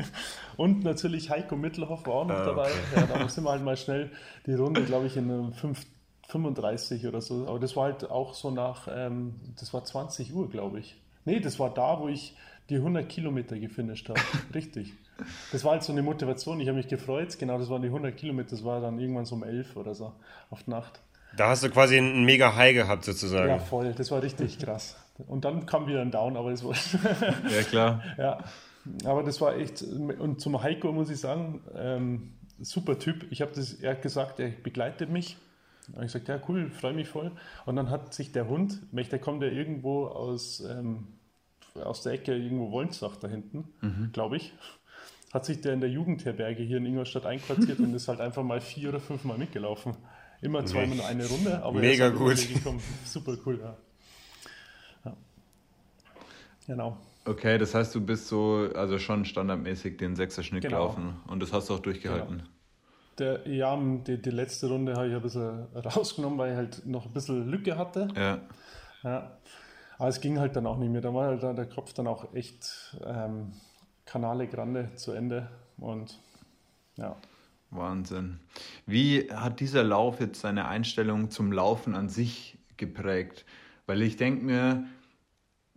Und natürlich Heiko Mittelhoff war auch noch ah, dabei. Ja, da sind wir halt mal schnell die Runde, glaube ich, in 5, 35 oder so. Aber das war halt auch so nach, ähm, das war 20 Uhr, glaube ich. Nee, das war da, wo ich die 100 Kilometer gefinisht habe. Richtig. Das war halt so eine Motivation. Ich habe mich gefreut. Genau, das waren die 100 Kilometer. Das war dann irgendwann so um 11 oder so auf Nacht. Da hast du quasi einen mega High gehabt, sozusagen. Ja, voll. Das war richtig krass. Und dann kam wieder ein Down, aber das war. ja, klar. Ja, aber das war echt. Und zum Heiko muss ich sagen, ähm, super Typ. Ich habe das, er hat gesagt, er begleitet mich. Habe ich gesagt, ja, cool, freue mich voll. Und dann hat sich der Hund, der kommt ja irgendwo aus, ähm, aus der Ecke, irgendwo Wolnsach da hinten, mhm. glaube ich hat sich der in der Jugendherberge hier in Ingolstadt einquartiert und ist halt einfach mal vier oder fünf Mal mitgelaufen. Immer zweimal eine Runde, aber Mega halt gut. Super cool, ja. Genau. Okay, das heißt, du bist so, also schon standardmäßig den Sechser-Schnitt genau. gelaufen und das hast du auch durchgehalten. Genau. Der, ja, die, die letzte Runde habe ich ein bisschen rausgenommen, weil ich halt noch ein bisschen Lücke hatte. Ja. ja. Aber es ging halt dann auch nicht mehr. Da war halt der Kopf dann auch echt ähm, Canale Grande zu Ende. Und ja. Wahnsinn. Wie hat dieser Lauf jetzt seine Einstellung zum Laufen an sich geprägt? Weil ich denke mir,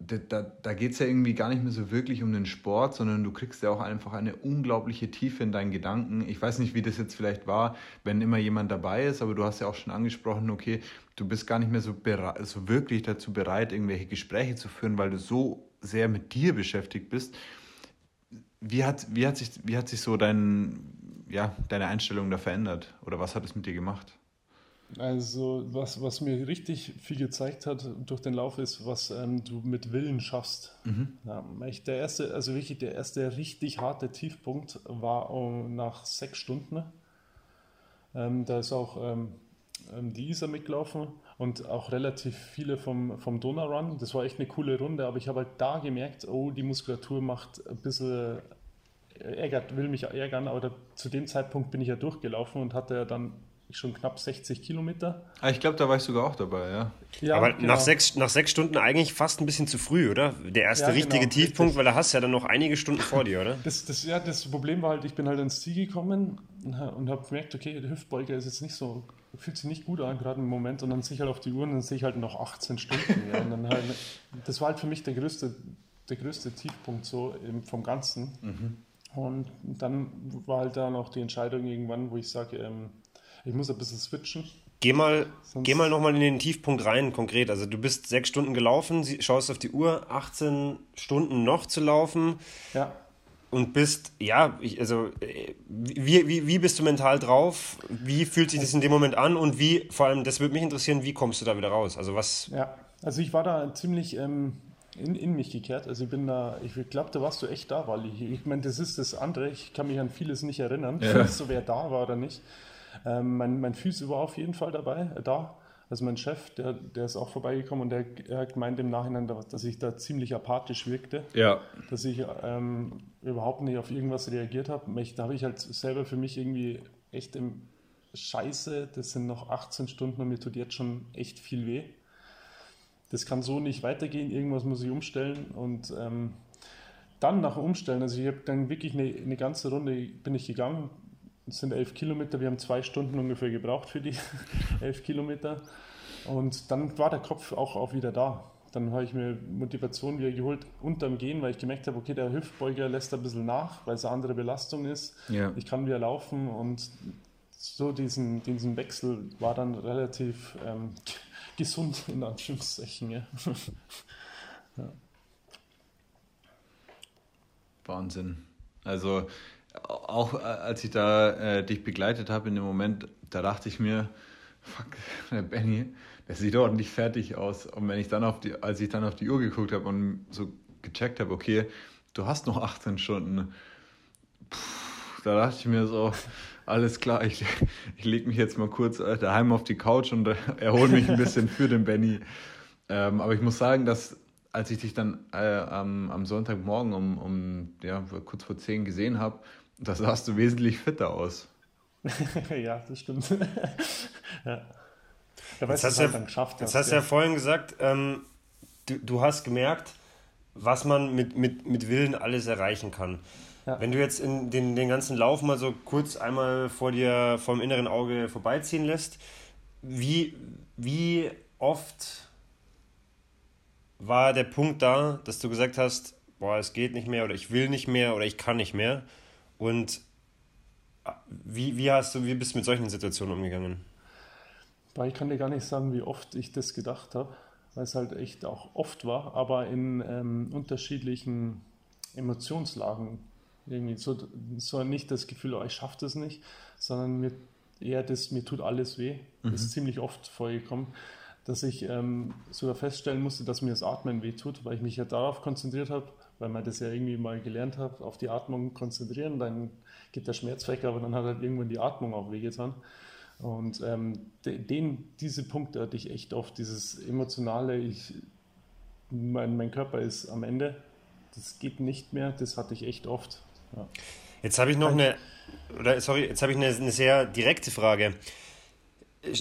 da, da, geht es ja irgendwie gar nicht mehr so wirklich um den Sport, sondern du kriegst ja auch einfach eine unglaubliche Tiefe in deinen Gedanken. Ich weiß nicht, wie das jetzt vielleicht war, wenn immer jemand dabei ist, aber du hast ja auch schon angesprochen, okay, du bist gar nicht mehr so, so wirklich dazu bereit, irgendwelche Gespräche zu führen, weil du so sehr mit dir beschäftigt bist. Wie hat, wie hat, sich, wie hat sich so dein, ja, deine Einstellung da verändert? Oder was hat es mit dir gemacht? Also, was, was mir richtig viel gezeigt hat durch den Lauf ist, was ähm, du mit Willen schaffst. Mhm. Ja, der erste, also wirklich der erste richtig harte Tiefpunkt war um, nach sechs Stunden. Ähm, da ist auch ähm, ähm die Isa mitgelaufen und auch relativ viele vom, vom Donau-Run. Das war echt eine coole Runde, aber ich habe halt da gemerkt, oh, die Muskulatur macht ein bisschen ärgert, will mich ärgern, aber da, zu dem Zeitpunkt bin ich ja durchgelaufen und hatte ja dann schon knapp 60 Kilometer. Ah, ich glaube, da war ich sogar auch dabei, ja. ja Aber genau. nach, sechs, nach sechs Stunden eigentlich fast ein bisschen zu früh, oder? Der erste ja, richtige genau, Tiefpunkt, richtig. weil da hast du ja dann noch einige Stunden vor dir, oder? Das, das, ja, das Problem war halt, ich bin halt ins Ziel gekommen und habe gemerkt, okay, der Hüftbeuger ist jetzt nicht so, fühlt sich nicht gut an, gerade im Moment. Und dann sehe ich halt auf die Uhr und dann sehe ich halt noch 18 Stunden. ja, und dann halt, das war halt für mich der größte, der größte Tiefpunkt so vom Ganzen. Mhm. Und dann war halt da noch die Entscheidung irgendwann, wo ich sage, ähm, ich muss ein bisschen switchen. Geh mal, geh mal nochmal in den Tiefpunkt rein, konkret. Also du bist sechs Stunden gelaufen, schaust auf die Uhr, 18 Stunden noch zu laufen. Ja. Und bist, ja, ich, also wie, wie, wie bist du mental drauf? Wie fühlt sich das in dem Moment an? Und wie, vor allem, das würde mich interessieren, wie kommst du da wieder raus? Also was. Ja, also ich war da ziemlich ähm, in, in mich gekehrt. Also ich bin da, ich glaube, da warst du echt da, weil ich, ich meine, das ist das andere. Ich kann mich an vieles nicht erinnern, ja. so wer da war oder nicht. Ähm, mein, mein Physio war auf jeden Fall dabei, äh, da. Also mein Chef, der, der ist auch vorbeigekommen und der, er gemeint im Nachhinein, dass ich da ziemlich apathisch wirkte. Ja. Dass ich ähm, überhaupt nicht auf irgendwas reagiert habe. Da habe ich halt selber für mich irgendwie echt im Scheiße, das sind noch 18 Stunden und mir tut jetzt schon echt viel weh. Das kann so nicht weitergehen, irgendwas muss ich umstellen und ähm, dann nach Umstellen, also ich habe dann wirklich eine, eine ganze Runde bin ich gegangen, es sind elf Kilometer, wir haben zwei Stunden ungefähr gebraucht für die elf Kilometer. Und dann war der Kopf auch, auch wieder da. Dann habe ich mir Motivation wieder geholt unterm Gehen, weil ich gemerkt habe, okay, der Hüftbeuger lässt ein bisschen nach, weil es eine andere Belastung ist. Ja. Ich kann wieder laufen und so diesen, diesen Wechsel war dann relativ ähm, gesund, in Anführungszeichen. Ja. ja. Wahnsinn. Also auch äh, als ich da äh, dich begleitet habe in dem Moment, da dachte ich mir, fuck, der Benny, der sieht ordentlich fertig aus. Und wenn ich dann auf die, als ich dann auf die Uhr geguckt habe und so gecheckt habe, okay, du hast noch 18 Stunden, Puh, da dachte ich mir so, alles klar, ich, ich lege mich jetzt mal kurz äh, daheim auf die Couch und äh, erhole mich ein bisschen für den Benny. Ähm, aber ich muss sagen, dass als ich dich dann äh, am, am Sonntagmorgen um, um ja, kurz vor 10 gesehen habe, da sahst du wesentlich fitter aus. ja, das stimmt. ja. Da jetzt hast, halt ja, geschafft jetzt hast du ja vorhin gesagt, ähm, du, du hast gemerkt, was man mit, mit, mit Willen alles erreichen kann. Ja. Wenn du jetzt in den, den ganzen Lauf mal so kurz einmal vor dir vom inneren Auge vorbeiziehen lässt, wie, wie oft war der Punkt da, dass du gesagt hast, boah, es geht nicht mehr oder ich will nicht mehr oder ich kann nicht mehr? Und äh, wie, wie, hast du, wie bist du mit solchen Situationen umgegangen? Ich kann dir gar nicht sagen, wie oft ich das gedacht habe, weil es halt echt auch oft war, aber in ähm, unterschiedlichen Emotionslagen. Irgendwie so, so nicht das Gefühl, oh, ich schaffe das nicht, sondern mir eher das, mir tut alles weh. Mhm. Das ist ziemlich oft vorgekommen, dass ich ähm, sogar feststellen musste, dass mir das Atmen weh tut, weil ich mich ja darauf konzentriert habe, weil man das ja irgendwie mal gelernt hat, auf die Atmung konzentrieren, dann geht der Schmerz weg, aber dann hat halt irgendwann die Atmung auch wehgetan. Und ähm, den, diese Punkte hatte ich echt oft, dieses emotionale, ich, mein, mein Körper ist am Ende. Das geht nicht mehr, das hatte ich echt oft. Ja. Jetzt habe ich noch eine, oder sorry, jetzt habe ich eine, eine sehr direkte Frage.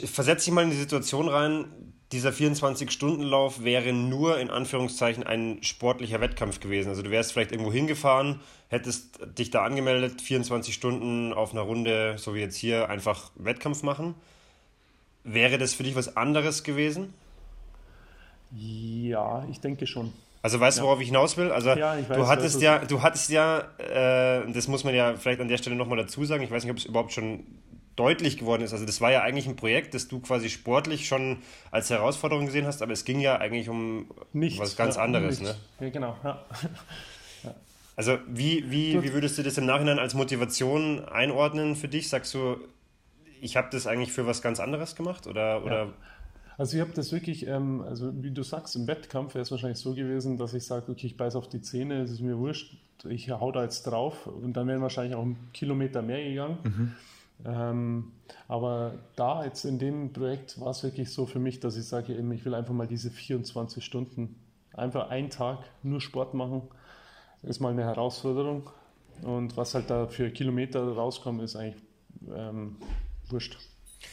Versetze dich mal in die Situation rein, dieser 24-Stunden-Lauf wäre nur in Anführungszeichen ein sportlicher Wettkampf gewesen. Also du wärst vielleicht irgendwo hingefahren, hättest dich da angemeldet, 24 Stunden auf einer Runde, so wie jetzt hier, einfach Wettkampf machen. Wäre das für dich was anderes gewesen? Ja, ich denke schon. Also weißt du, worauf ich hinaus will? Also ja, weiß, du hattest ja, du hattest ja, äh, das muss man ja vielleicht an der Stelle nochmal dazu sagen, ich weiß nicht, ob es überhaupt schon deutlich geworden ist. Also das war ja eigentlich ein Projekt, das du quasi sportlich schon als Herausforderung gesehen hast, aber es ging ja eigentlich um Nichts, was ganz ja, anderes. Ne? Ja, genau. Ja. Also wie, wie, wie würdest du das im Nachhinein als Motivation einordnen für dich? Sagst du, ich habe das eigentlich für was ganz anderes gemacht? Oder, oder ja. Also ich habe das wirklich, ähm, also wie du sagst, im Wettkampf wäre es wahrscheinlich so gewesen, dass ich sage, okay, ich beiße auf die Zähne, es ist mir wurscht, ich hau da jetzt drauf und dann wären wahrscheinlich auch einen Kilometer mehr gegangen. Mhm. Ähm, aber da jetzt in dem Projekt war es wirklich so für mich, dass ich sage, eben, ich will einfach mal diese 24 Stunden, einfach einen Tag nur Sport machen, ist mal eine Herausforderung. Und was halt da für Kilometer rauskommt, ist eigentlich ähm, wurscht.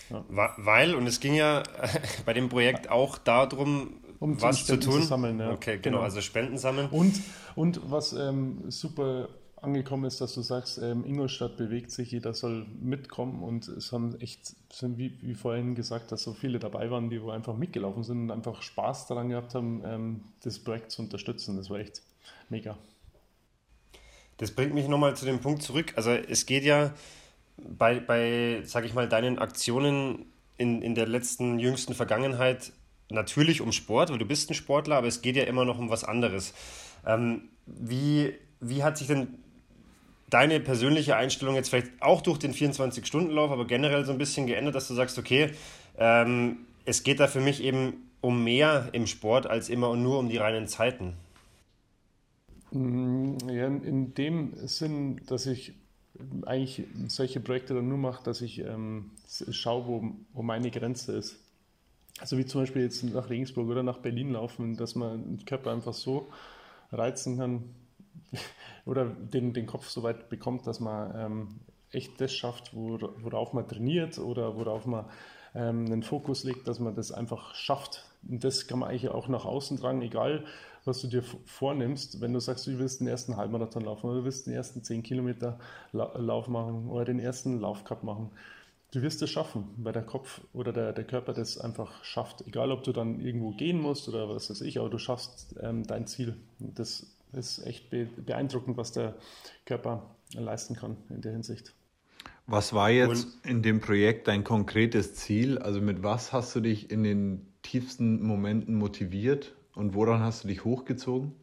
Ja. Weil, und es ging ja bei dem Projekt auch darum, um was zu tun. Zu sammeln, ja. Okay, genau, genau, also Spenden sammeln. Und, und was ähm, super angekommen ist, dass du sagst, ähm, Ingolstadt bewegt sich, jeder soll mitkommen und es haben echt, sind wie, wie vorhin gesagt, dass so viele dabei waren, die wo einfach mitgelaufen sind und einfach Spaß daran gehabt haben, ähm, das Projekt zu unterstützen. Das war echt mega. Das bringt mich nochmal zu dem Punkt zurück. Also es geht ja bei, bei sag ich mal, deinen Aktionen in, in der letzten, jüngsten Vergangenheit natürlich um Sport, weil du bist ein Sportler, aber es geht ja immer noch um was anderes. Ähm, wie, wie hat sich denn deine persönliche Einstellung jetzt vielleicht auch durch den 24-Stunden-Lauf, aber generell so ein bisschen geändert, dass du sagst, okay, ähm, es geht da für mich eben um mehr im Sport als immer und nur um die reinen Zeiten? Mm, ja, in dem Sinn, dass ich eigentlich solche Projekte dann nur mache, dass ich ähm, schaue, wo, wo meine Grenze ist. Also wie zum Beispiel jetzt nach Regensburg oder nach Berlin laufen, dass man den Körper einfach so reizen kann, oder den, den Kopf so weit bekommt, dass man ähm, echt das schafft, worauf man trainiert oder worauf man ähm, einen Fokus legt, dass man das einfach schafft. Und das kann man eigentlich auch nach außen tragen, egal was du dir vornimmst. Wenn du sagst, du willst den ersten Halbmarathon laufen oder du willst den ersten 10 Kilometer Lauf machen oder den ersten Laufcup machen, du wirst es schaffen, weil der Kopf oder der, der Körper das einfach schafft. Egal, ob du dann irgendwo gehen musst oder was weiß ich, aber du schaffst ähm, dein Ziel. Das ist echt beeindruckend, was der Körper leisten kann in der Hinsicht. Was war jetzt Und in dem Projekt dein konkretes Ziel? Also mit was hast du dich in den tiefsten Momenten motiviert und woran hast du dich hochgezogen?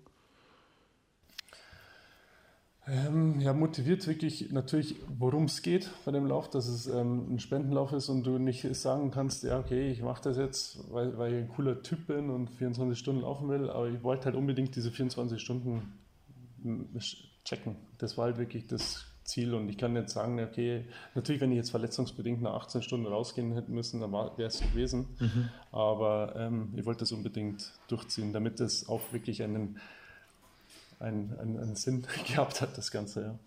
Ähm, ja, motiviert wirklich natürlich, worum es geht bei dem Lauf, dass es ähm, ein Spendenlauf ist und du nicht sagen kannst, ja, okay, ich mache das jetzt, weil, weil ich ein cooler Typ bin und 24 Stunden laufen will, aber ich wollte halt unbedingt diese 24 Stunden checken. Das war halt wirklich das Ziel und ich kann jetzt sagen, okay, natürlich, wenn ich jetzt verletzungsbedingt nach 18 Stunden rausgehen hätte müssen, dann wäre es gewesen, mhm. aber ähm, ich wollte das unbedingt durchziehen, damit es auch wirklich einen einen, einen, einen Sinn gehabt hat, das Ganze, ja.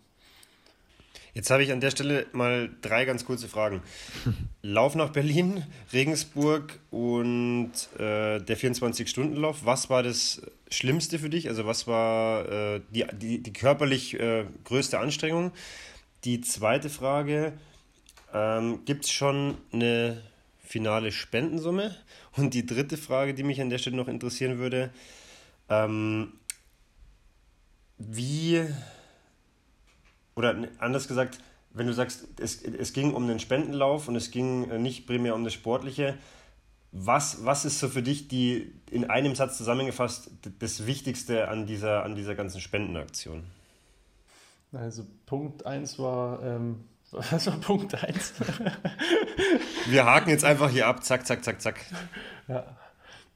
Jetzt habe ich an der Stelle mal drei ganz kurze Fragen. Lauf nach Berlin, Regensburg und äh, der 24-Stunden-Lauf. Was war das Schlimmste für dich? Also was war äh, die, die, die, körperlich äh, größte Anstrengung? Die zweite Frage, ähm, gibt es schon eine finale Spendensumme? Und die dritte Frage, die mich an der Stelle noch interessieren würde, ähm, wie, oder anders gesagt, wenn du sagst, es, es ging um den Spendenlauf und es ging äh, nicht primär um das Sportliche, was, was ist so für dich die, in einem Satz zusammengefasst, das Wichtigste an dieser, an dieser ganzen Spendenaktion? Also Punkt 1 war, ähm, was war Punkt 1? Wir haken jetzt einfach hier ab, zack, zack, zack, zack. Ja,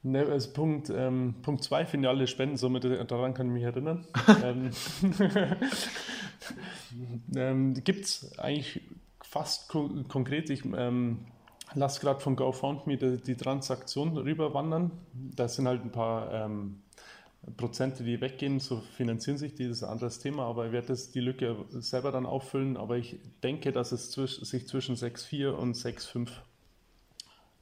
Ne, also Punkt 2, ähm, Punkt zwei, finale Spendensumme, daran kann ich mich erinnern. ähm, ähm, Gibt es eigentlich fast kon konkret, ich ähm, lasse gerade von GoFundMe die, die Transaktion rüberwandern. Da sind halt ein paar ähm, Prozente, die weggehen, so finanzieren sich die, das ist ein anderes Thema, aber ich werde die Lücke selber dann auffüllen. Aber ich denke, dass es zwisch, sich zwischen 6,4 und 6,5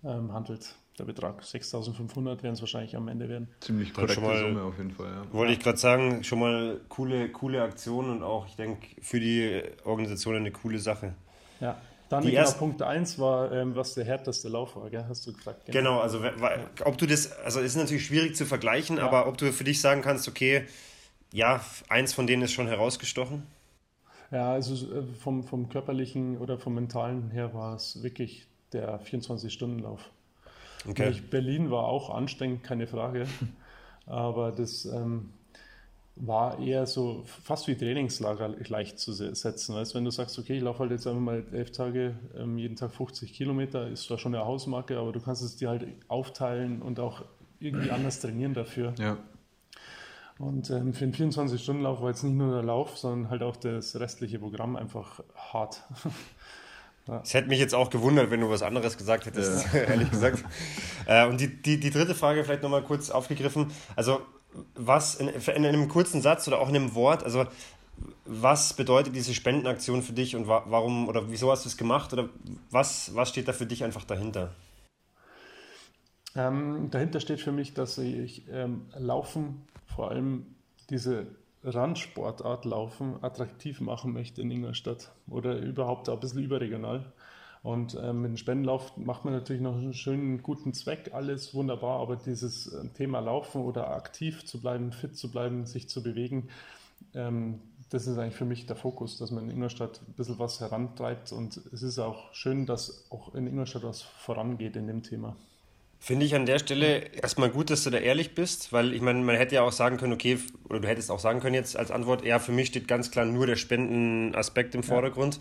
ähm, handelt der Betrag. 6.500 werden es wahrscheinlich am Ende werden. Ziemlich korrekte mal, Summe auf jeden Fall. Ja. Wollte ich gerade sagen, schon mal coole, coole Aktion und auch, ich denke, für die Organisation eine coole Sache. Ja, dann die genau, Punkt 1 war, ähm, was der härteste Lauf war, gell? hast du gesagt. Gell? Genau, also ob du das, also ist natürlich schwierig zu vergleichen, ja. aber ob du für dich sagen kannst, okay, ja, eins von denen ist schon herausgestochen? Ja, also äh, vom, vom körperlichen oder vom mentalen her war es wirklich der 24-Stunden-Lauf. Okay. Berlin war auch anstrengend, keine Frage. Aber das ähm, war eher so fast wie Trainingslager leicht zu setzen. Weißt, wenn du sagst, okay, ich laufe halt jetzt einfach mal elf Tage, ähm, jeden Tag 50 Kilometer, ist zwar schon eine Hausmarke, aber du kannst es dir halt aufteilen und auch irgendwie anders trainieren dafür. Ja. Und ähm, für einen 24-Stunden-Lauf war jetzt nicht nur der Lauf, sondern halt auch das restliche Programm einfach hart. Es hätte mich jetzt auch gewundert, wenn du was anderes gesagt hättest, ja. ehrlich gesagt. äh, und die, die, die dritte Frage vielleicht nochmal kurz aufgegriffen. Also, was in, in, einem kurzen Satz oder auch in einem Wort, also was bedeutet diese Spendenaktion für dich und wa warum oder wieso hast du es gemacht oder was, was steht da für dich einfach dahinter? Ähm, dahinter steht für mich, dass ich ähm, Laufen, vor allem diese Randsportart Laufen attraktiv machen möchte in Ingolstadt oder überhaupt auch ein bisschen überregional. Und ähm, mit dem Spendenlauf macht man natürlich noch einen schönen, guten Zweck, alles wunderbar, aber dieses äh, Thema Laufen oder aktiv zu bleiben, fit zu bleiben, sich zu bewegen, ähm, das ist eigentlich für mich der Fokus, dass man in Ingolstadt ein bisschen was herantreibt und es ist auch schön, dass auch in Ingolstadt was vorangeht in dem Thema. Finde ich an der Stelle erstmal gut, dass du da ehrlich bist, weil ich meine, man hätte ja auch sagen können, okay, oder du hättest auch sagen können jetzt als Antwort, ja, für mich steht ganz klar nur der Spendenaspekt im Vordergrund.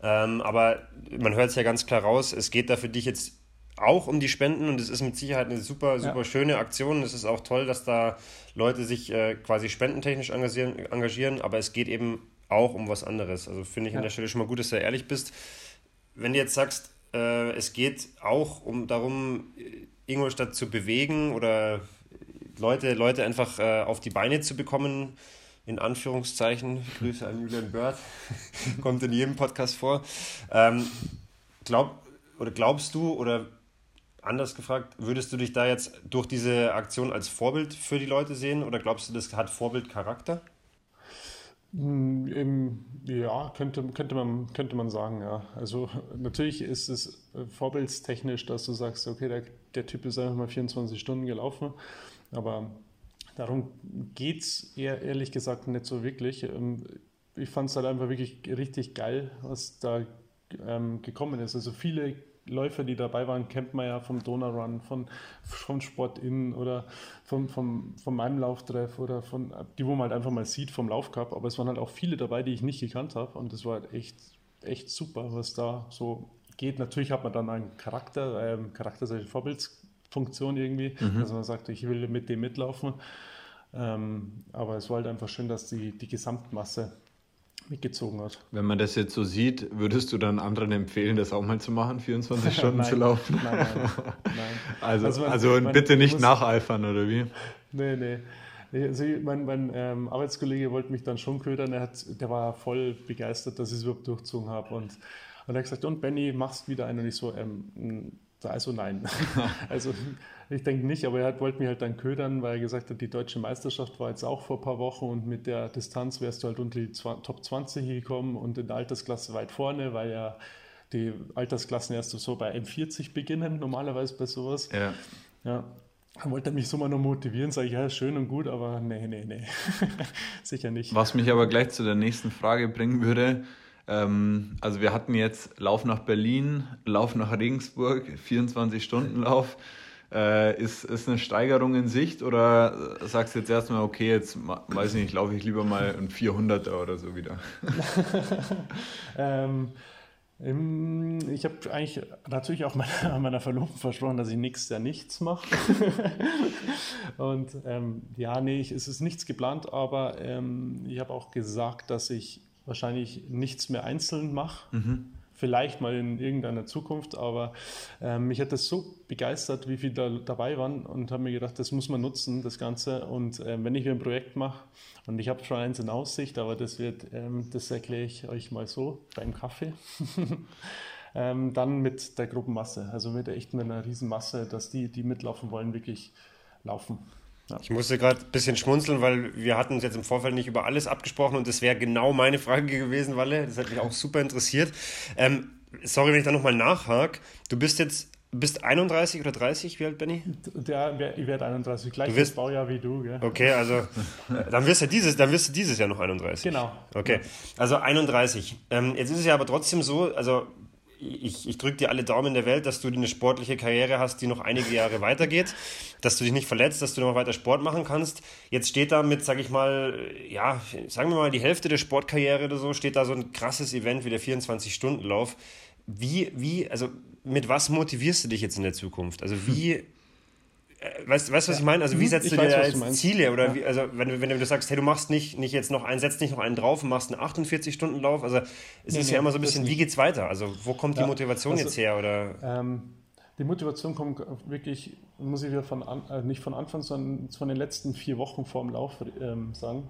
Ja. Ähm, aber man hört es ja ganz klar raus, es geht da für dich jetzt auch um die Spenden und es ist mit Sicherheit eine super, super ja. schöne Aktion. Es ist auch toll, dass da Leute sich äh, quasi spendentechnisch engagieren, engagieren, aber es geht eben auch um was anderes. Also finde ich ja. an der Stelle schon mal gut, dass du ehrlich bist. Wenn du jetzt sagst, äh, es geht auch um darum, Ingolstadt zu bewegen oder Leute, Leute einfach äh, auf die Beine zu bekommen, in Anführungszeichen. Grüße an Julian Börth, kommt in jedem Podcast vor. Ähm, glaub, oder glaubst du, oder anders gefragt, würdest du dich da jetzt durch diese Aktion als Vorbild für die Leute sehen oder glaubst du, das hat Vorbildcharakter? Hm, ja, könnte, könnte, man, könnte man sagen, ja. Also natürlich ist es äh, vorbildstechnisch, dass du sagst, okay, der, der Typ ist einfach mal 24 Stunden gelaufen, aber darum geht es ehrlich gesagt nicht so wirklich. Ähm, ich fand es halt einfach wirklich richtig geil, was da ähm, gekommen ist. Also viele Läufer, die dabei waren, kennt man ja vom Donaurun, von, von Sport In oder vom, vom, von meinem Lauftreff oder von, die, wo man halt einfach mal sieht vom Laufcup. Aber es waren halt auch viele dabei, die ich nicht gekannt habe und das war halt echt, echt super, was da so geht. Natürlich hat man dann einen Charakter, ähm, Charakter, solche Vorbildsfunktion irgendwie, mhm. dass man sagt, ich will mit dem mitlaufen. Ähm, aber es war halt einfach schön, dass die, die Gesamtmasse mitgezogen hat. Wenn man das jetzt so sieht, würdest du dann anderen empfehlen, das auch mal zu machen, 24 Stunden zu laufen? Nein, nein, nein. Also, also, man, also man, bitte nicht muss, nacheifern, oder wie? Nee, nee. Also mein, mein ähm, Arbeitskollege wollte mich dann schon ködern, er hat, der war voll begeistert, dass ich es überhaupt durchzogen habe. Und, und er hat gesagt, und Benny, machst wieder einen? Und ich so, ähm, also nein. also ich denke nicht, aber er hat, wollte mich halt dann ködern, weil er gesagt hat, die deutsche Meisterschaft war jetzt auch vor ein paar Wochen und mit der Distanz wärst du halt unter die Top 20 gekommen und in der Altersklasse weit vorne, weil ja die Altersklassen erst so bei M40 beginnen, normalerweise bei sowas. Ja. ja. Dann wollte er mich so mal noch motivieren, sage ich, ja, schön und gut, aber nee, nee, nee, sicher nicht. Was mich aber gleich zu der nächsten Frage bringen würde, ähm, also wir hatten jetzt Lauf nach Berlin, Lauf nach Regensburg, 24-Stunden-Lauf. Äh, ist, ist eine Steigerung in Sicht oder sagst du jetzt erstmal, okay, jetzt weiß ich nicht, laufe ich lieber mal ein 400er oder so wieder? ähm, ich habe eigentlich natürlich auch meiner, meiner Verlobten versprochen, dass ich nichts der nichts mache. Und ähm, ja, nee, es ist nichts geplant, aber ähm, ich habe auch gesagt, dass ich wahrscheinlich nichts mehr einzeln mache. Mhm. vielleicht mal in irgendeiner Zukunft, aber ähm, mich hat das so begeistert, wie viele da dabei waren und habe mir gedacht, das muss man nutzen, das Ganze. Und äh, wenn ich ein Projekt mache, und ich habe schon eins in Aussicht, aber das wird, ähm, das erkläre ich euch mal so beim Kaffee. ähm, dann mit der Gruppenmasse, also mit echt mit einer Riesenmasse, dass die, die mitlaufen wollen, wirklich laufen. Ja. Ich musste gerade ein bisschen schmunzeln, weil wir hatten uns jetzt im Vorfeld nicht über alles abgesprochen und das wäre genau meine Frage gewesen, Walle. Das hat mich auch super interessiert. Ähm, sorry, wenn ich da nochmal nachhake. Du bist jetzt bist 31 oder 30, wie alt bin ich? Ja, ich werde 31, gleich du wirst, Baujahr wie du. Gell? Okay, also dann wirst, du dieses, dann wirst du dieses Jahr noch 31. Genau. Okay, also 31. Ähm, jetzt ist es ja aber trotzdem so, also ich, ich drücke dir alle Daumen der Welt, dass du eine sportliche Karriere hast, die noch einige Jahre weitergeht, dass du dich nicht verletzt, dass du noch weiter Sport machen kannst. Jetzt steht da mit, sag ich mal, ja, sagen wir mal, die Hälfte der Sportkarriere oder so, steht da so ein krasses Event wie der 24-Stunden-Lauf. Wie, wie, also mit was motivierst du dich jetzt in der Zukunft? Also wie weißt du, weißt, was ich meine? Also, wie mhm. setzt du dir da Ziele? Oder ja. wie, also, wenn du, wenn du sagst, hey, du machst nicht, nicht jetzt noch einen, setzt nicht noch einen drauf und machst einen 48-Stunden-Lauf. Also, es nee, ist nee, ja immer so ein bisschen, wie geht's weiter? Also, wo kommt ja. die Motivation also, jetzt her? Oder? Ähm, die Motivation kommt wirklich, muss ich wieder von, äh, nicht von Anfang, sondern von den letzten vier Wochen vor dem Lauf ähm, sagen.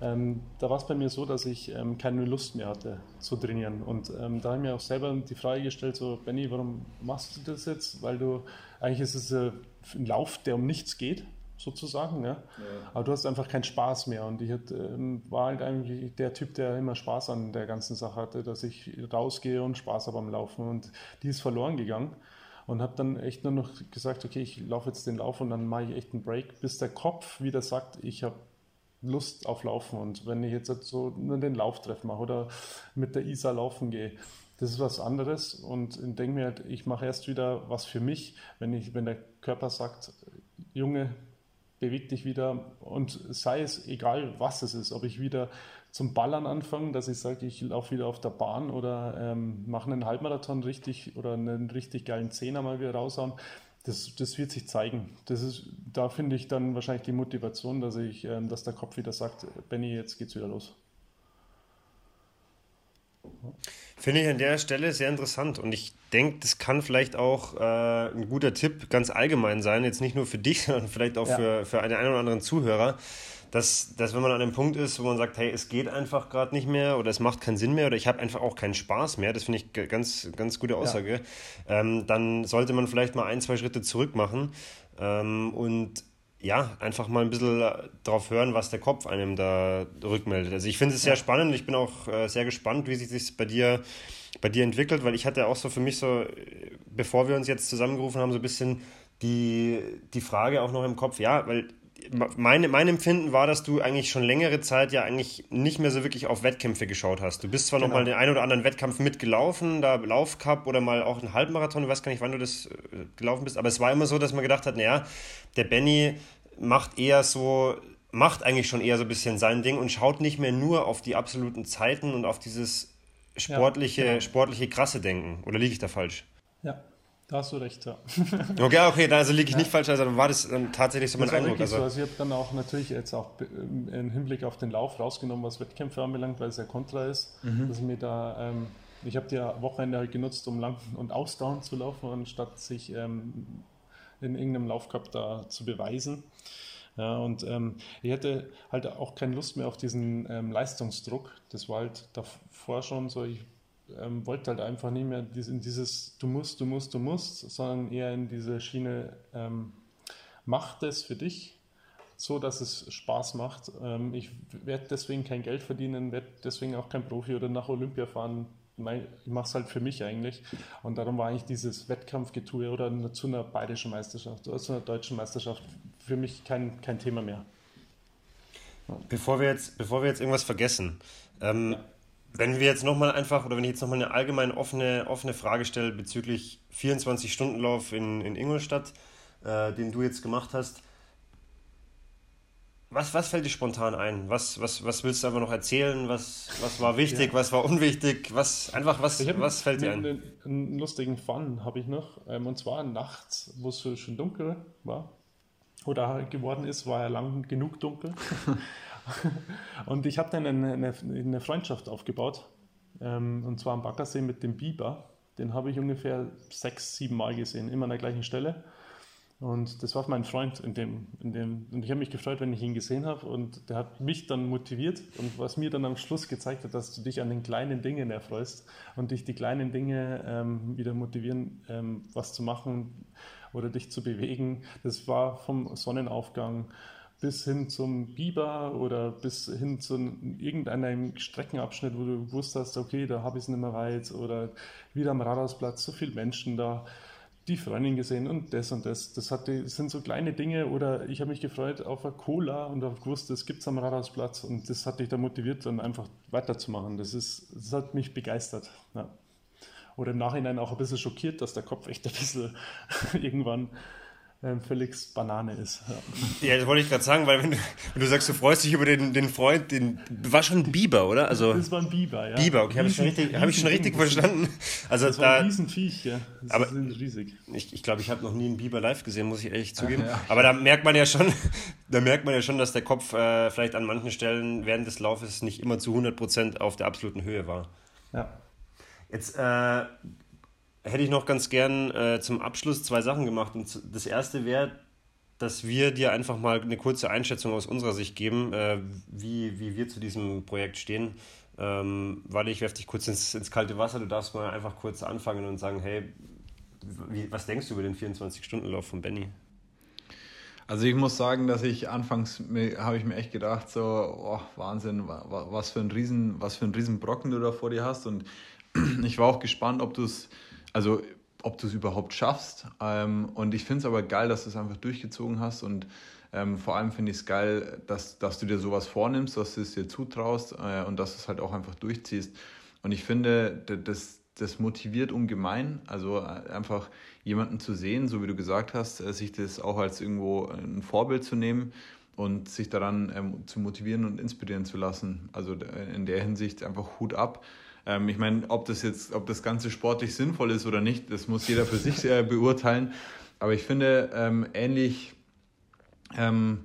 Ähm, da war es bei mir so, dass ich ähm, keine Lust mehr hatte zu trainieren. Und ähm, da habe ich mir auch selber die Frage gestellt, so, Benny, warum machst du das jetzt? Weil du, eigentlich ist es äh, ein Lauf, der um nichts geht, sozusagen. Ja? ja? Aber du hast einfach keinen Spaß mehr. Und ich hatte, ähm, war halt eigentlich der Typ, der immer Spaß an der ganzen Sache hatte, dass ich rausgehe und Spaß habe am Laufen. Und die ist verloren gegangen. Und habe dann echt nur noch gesagt, okay, ich laufe jetzt den Lauf und dann mache ich echt einen Break, bis der Kopf wieder sagt, ich habe Lust auf Laufen. Und wenn ich jetzt so nur den Lauftreff mache oder mit der ISA laufen gehe, das ist was anderes. Und denke mir halt, ich mache erst wieder was für mich, wenn, ich, wenn der Körper sagt, Junge, beweg dich wieder und sei es egal, was es ist, ob ich wieder zum Ballern anfange, dass ich sage, ich laufe wieder auf der Bahn oder ähm, mache einen Halbmarathon richtig oder einen richtig geilen Zehner mal wieder raushauen. Das, das wird sich zeigen. Das ist, da finde ich dann wahrscheinlich die Motivation, dass ich, ähm, dass der Kopf wieder sagt, Benny, jetzt geht's wieder los. Finde ich an der Stelle sehr interessant und ich denke, das kann vielleicht auch äh, ein guter Tipp ganz allgemein sein, jetzt nicht nur für dich, sondern vielleicht auch ja. für, für einen, oder anderen Zuhörer, dass, dass wenn man an einem Punkt ist, wo man sagt, hey, es geht einfach gerade nicht mehr oder es macht keinen Sinn mehr oder ich habe einfach auch keinen Spaß mehr, das finde ich ganz, ganz gute Aussage, ja. ähm, dann sollte man vielleicht mal ein, zwei Schritte zurück machen ähm, und ja, einfach mal ein bisschen drauf hören, was der Kopf einem da rückmeldet. Also ich finde es sehr spannend. Ich bin auch äh, sehr gespannt, wie sich das bei dir, bei dir entwickelt, weil ich hatte auch so für mich so, bevor wir uns jetzt zusammengerufen haben, so ein bisschen die, die Frage auch noch im Kopf, ja, weil mein, mein Empfinden war, dass du eigentlich schon längere Zeit ja eigentlich nicht mehr so wirklich auf Wettkämpfe geschaut hast. Du bist zwar genau. noch mal den einen oder anderen Wettkampf mitgelaufen, da Laufcup oder mal auch einen Halbmarathon, ich weiß gar nicht, wann du das äh, gelaufen bist, aber es war immer so, dass man gedacht hat, naja, der Benny macht eher so, macht eigentlich schon eher so ein bisschen sein Ding und schaut nicht mehr nur auf die absoluten Zeiten und auf dieses sportliche, ja, genau. sportliche krasse Denken. Oder liege ich da falsch? Ja, da hast du recht, ja. okay, okay, also liege ich ja. nicht falsch, also dann war das dann tatsächlich so mein das Eindruck. Also. So. also ich habe dann auch natürlich jetzt auch im Hinblick auf den Lauf rausgenommen, was Wettkämpfe anbelangt, weil es ja kontra ist, mhm. dass ich mir da, ähm, ich habe die Wochenende halt genutzt, um lang und ausdauernd zu laufen, anstatt sich ähm, in irgendeinem Laufcup da zu beweisen. Ja, und ähm, ich hatte halt auch keine Lust mehr auf diesen ähm, Leistungsdruck. Das war halt davor schon so, ich ähm, wollte halt einfach nicht mehr in dieses Du musst, du musst, du musst, sondern eher in diese Schiene, ähm, mach das für dich, so dass es Spaß macht. Ähm, ich werde deswegen kein Geld verdienen, werde deswegen auch kein Profi oder nach Olympia fahren. Ich mache es halt für mich eigentlich. Und darum war eigentlich dieses Wettkampfgetue oder zu einer bayerischen Meisterschaft oder zu einer deutschen Meisterschaft für mich kein, kein Thema mehr. Bevor wir jetzt, bevor wir jetzt irgendwas vergessen, ähm, ja. Wenn wir jetzt nochmal einfach, oder wenn ich jetzt nochmal eine allgemein offene, offene Frage stelle bezüglich 24-Stunden-Lauf in, in Ingolstadt, äh, den du jetzt gemacht hast, was, was fällt dir spontan ein? Was, was, was willst du aber noch erzählen? Was, was war wichtig, ja. was war unwichtig? Was, einfach, was, was fällt dir ein? Einen, einen lustigen Fun habe ich noch. Ähm, und zwar nachts, wo es schon dunkel war oder geworden ist, war ja lang genug dunkel. Und ich habe dann eine, eine, eine, Freundschaft aufgebaut ähm, und zwar am Baggersee mit dem Biber. Den habe ich ungefähr sechs, sieben Mal gesehen, immer an der gleichen Stelle. Und das war mein Freund in dem, in dem und ich habe mich gefreut, wenn ich ihn gesehen habe und der hat mich dann motiviert und was mir dann am Schluss gezeigt hat, dass du dich an den kleinen Dingen erfreust und dich die kleinen Dinge ähm, wieder motivieren, ähm, was zu machen oder dich zu bewegen. Das war vom Sonnenaufgang bis hin zum Biber oder bis hin zu irgendeinem Streckenabschnitt, wo du gewusst hast, okay, da habe ich es nicht mehr weit oder wieder am Rathausplatz, so viele Menschen da die Freundin gesehen und das und das. Das, hatte, das sind so kleine Dinge oder ich habe mich gefreut auf eine Cola und habe gewusst, das gibt es am Rathausplatz und das hat dich da motiviert, dann einfach weiterzumachen. Das, ist, das hat mich begeistert. Ja. Oder im Nachhinein auch ein bisschen schockiert, dass der Kopf echt ein bisschen irgendwann ähm, völlig Banane ist. Ja, ja das wollte ich gerade sagen, weil wenn du, wenn du, sagst, du freust dich über den, den Freund, den war schon ein Biber, oder? Also, das war ein Biber, ja. Biber, okay, habe ich schon richtig, hab ich schon richtig verstanden. Also das war ein Riesenviech, ja. Das aber riesig. Ich, ich glaube, ich habe noch nie einen Biber live gesehen, muss ich ehrlich zugeben. Ach, ja. Aber da merkt man ja schon, da merkt man ja schon, dass der Kopf äh, vielleicht an manchen Stellen während des Laufes nicht immer zu 100% auf der absoluten Höhe war. Ja. Jetzt äh, hätte ich noch ganz gern äh, zum Abschluss zwei Sachen gemacht. Und das erste wäre, dass wir dir einfach mal eine kurze Einschätzung aus unserer Sicht geben, äh, wie, wie wir zu diesem Projekt stehen. Ähm, warte, ich werfe dich kurz ins, ins kalte Wasser. Du darfst mal einfach kurz anfangen und sagen, hey, wie, was denkst du über den 24-Stunden-Lauf von Benny? Also ich muss sagen, dass ich anfangs habe ich mir echt gedacht, so oh, Wahnsinn, was für ein Riesen, was für ein Riesenbrocken du da vor dir hast. Und ich war auch gespannt, ob du es also ob du es überhaupt schaffst. Ähm, und ich finde es aber geil, dass du es einfach durchgezogen hast und ähm, vor allem finde ich es geil, dass, dass du dir sowas vornimmst, dass du es dir zutraust äh, und dass du es halt auch einfach durchziehst. Und ich finde, das, das motiviert ungemein. Also äh, einfach jemanden zu sehen, so wie du gesagt hast, äh, sich das auch als irgendwo ein Vorbild zu nehmen und sich daran ähm, zu motivieren und inspirieren zu lassen. Also in der Hinsicht einfach Hut ab. Ähm, ich meine, ob das jetzt, ob das Ganze sportlich sinnvoll ist oder nicht, das muss jeder für sich äh, beurteilen. Aber ich finde, ähm, ähnlich ähm,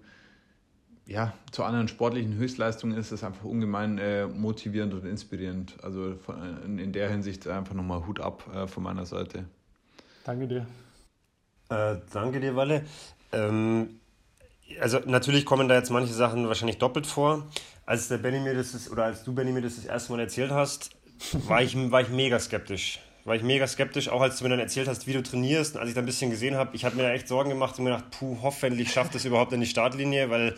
ja, zu anderen sportlichen Höchstleistungen ist es einfach ungemein äh, motivierend und inspirierend. Also von, in, in, der Hinsicht einfach nochmal Hut ab äh, von meiner Seite. Danke dir. Äh, danke dir, Walle. Ähm, also natürlich kommen da jetzt manche Sachen wahrscheinlich doppelt vor. Als der Benny mir das ist, oder als du Benny mir das das erste Mal erzählt hast, war ich, war ich mega skeptisch. War ich mega skeptisch, auch als du mir dann erzählt hast, wie du trainierst. Und als ich da ein bisschen gesehen habe, ich habe mir da echt Sorgen gemacht und mir gedacht, puh, hoffentlich schafft das überhaupt in die Startlinie, weil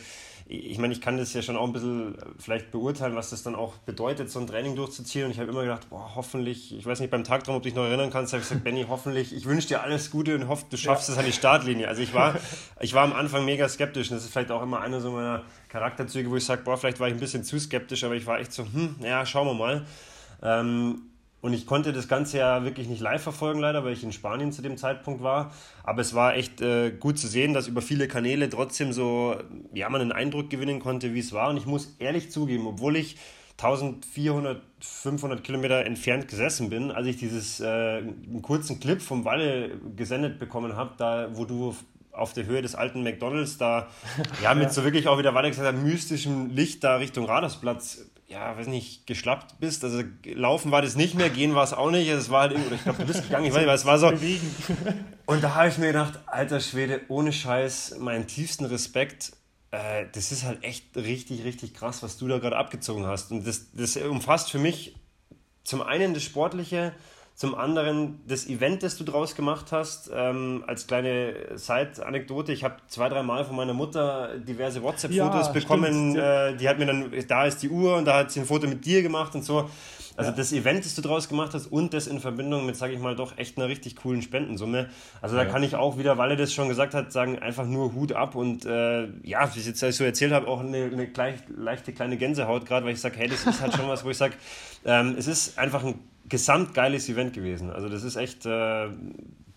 ich meine, ich kann das ja schon auch ein bisschen vielleicht beurteilen, was das dann auch bedeutet, so ein Training durchzuziehen. Und ich habe immer gedacht, boah, hoffentlich, ich weiß nicht, beim Tagtraum, ob du dich noch erinnern kannst, habe ich gesagt, Benny, hoffentlich, ich wünsche dir alles Gute und hoffe, du schaffst ja. es an die Startlinie. Also ich war, ich war am Anfang mega skeptisch und das ist vielleicht auch immer einer so meiner Charakterzüge, wo ich sage, boah, vielleicht war ich ein bisschen zu skeptisch, aber ich war echt so, hm, ja, schauen wir mal. Ähm, und ich konnte das Ganze ja wirklich nicht live verfolgen, leider, weil ich in Spanien zu dem Zeitpunkt war. Aber es war echt äh, gut zu sehen, dass über viele Kanäle trotzdem so, ja, man einen Eindruck gewinnen konnte, wie es war. Und ich muss ehrlich zugeben, obwohl ich 1400, 500 Kilometer entfernt gesessen bin, als ich dieses äh, einen kurzen Clip vom Walle gesendet bekommen habe, da wo du auf der Höhe des alten McDonalds da ja mit so wirklich auch wieder weiter gesagt mystischem Licht da Richtung Radarsplatz ja, weiß nicht, geschlappt bist. Also laufen war das nicht mehr, gehen war es auch nicht. Es war halt irgendwie, ich glaube, du bist gegangen, ich weiß nicht, weil es war so. Und da habe ich mir gedacht, alter Schwede, ohne Scheiß, meinen tiefsten Respekt. Äh, das ist halt echt richtig, richtig krass, was du da gerade abgezogen hast. Und das, das umfasst für mich zum einen das Sportliche, zum anderen das Event, das du draus gemacht hast, ähm, als kleine Side-Anekdote. Ich habe zwei, drei Mal von meiner Mutter diverse WhatsApp-Fotos ja, bekommen. ja. äh, die hat mir dann, da ist die Uhr und da hat sie ein Foto mit dir gemacht und so. Also ja. das Event, das du draus gemacht hast und das in Verbindung mit, sage ich mal, doch echt einer richtig coolen Spendensumme. Also da kann ich auch wieder, weil er das schon gesagt hat, sagen, einfach nur Hut ab und äh, ja, wie ich jetzt so erzählt habe, auch eine, eine gleich, leichte kleine Gänsehaut gerade, weil ich sage, hey, das ist halt schon was, wo ich sage, ähm, es ist einfach ein gesamtgeiles Event gewesen. Also das ist echt, äh,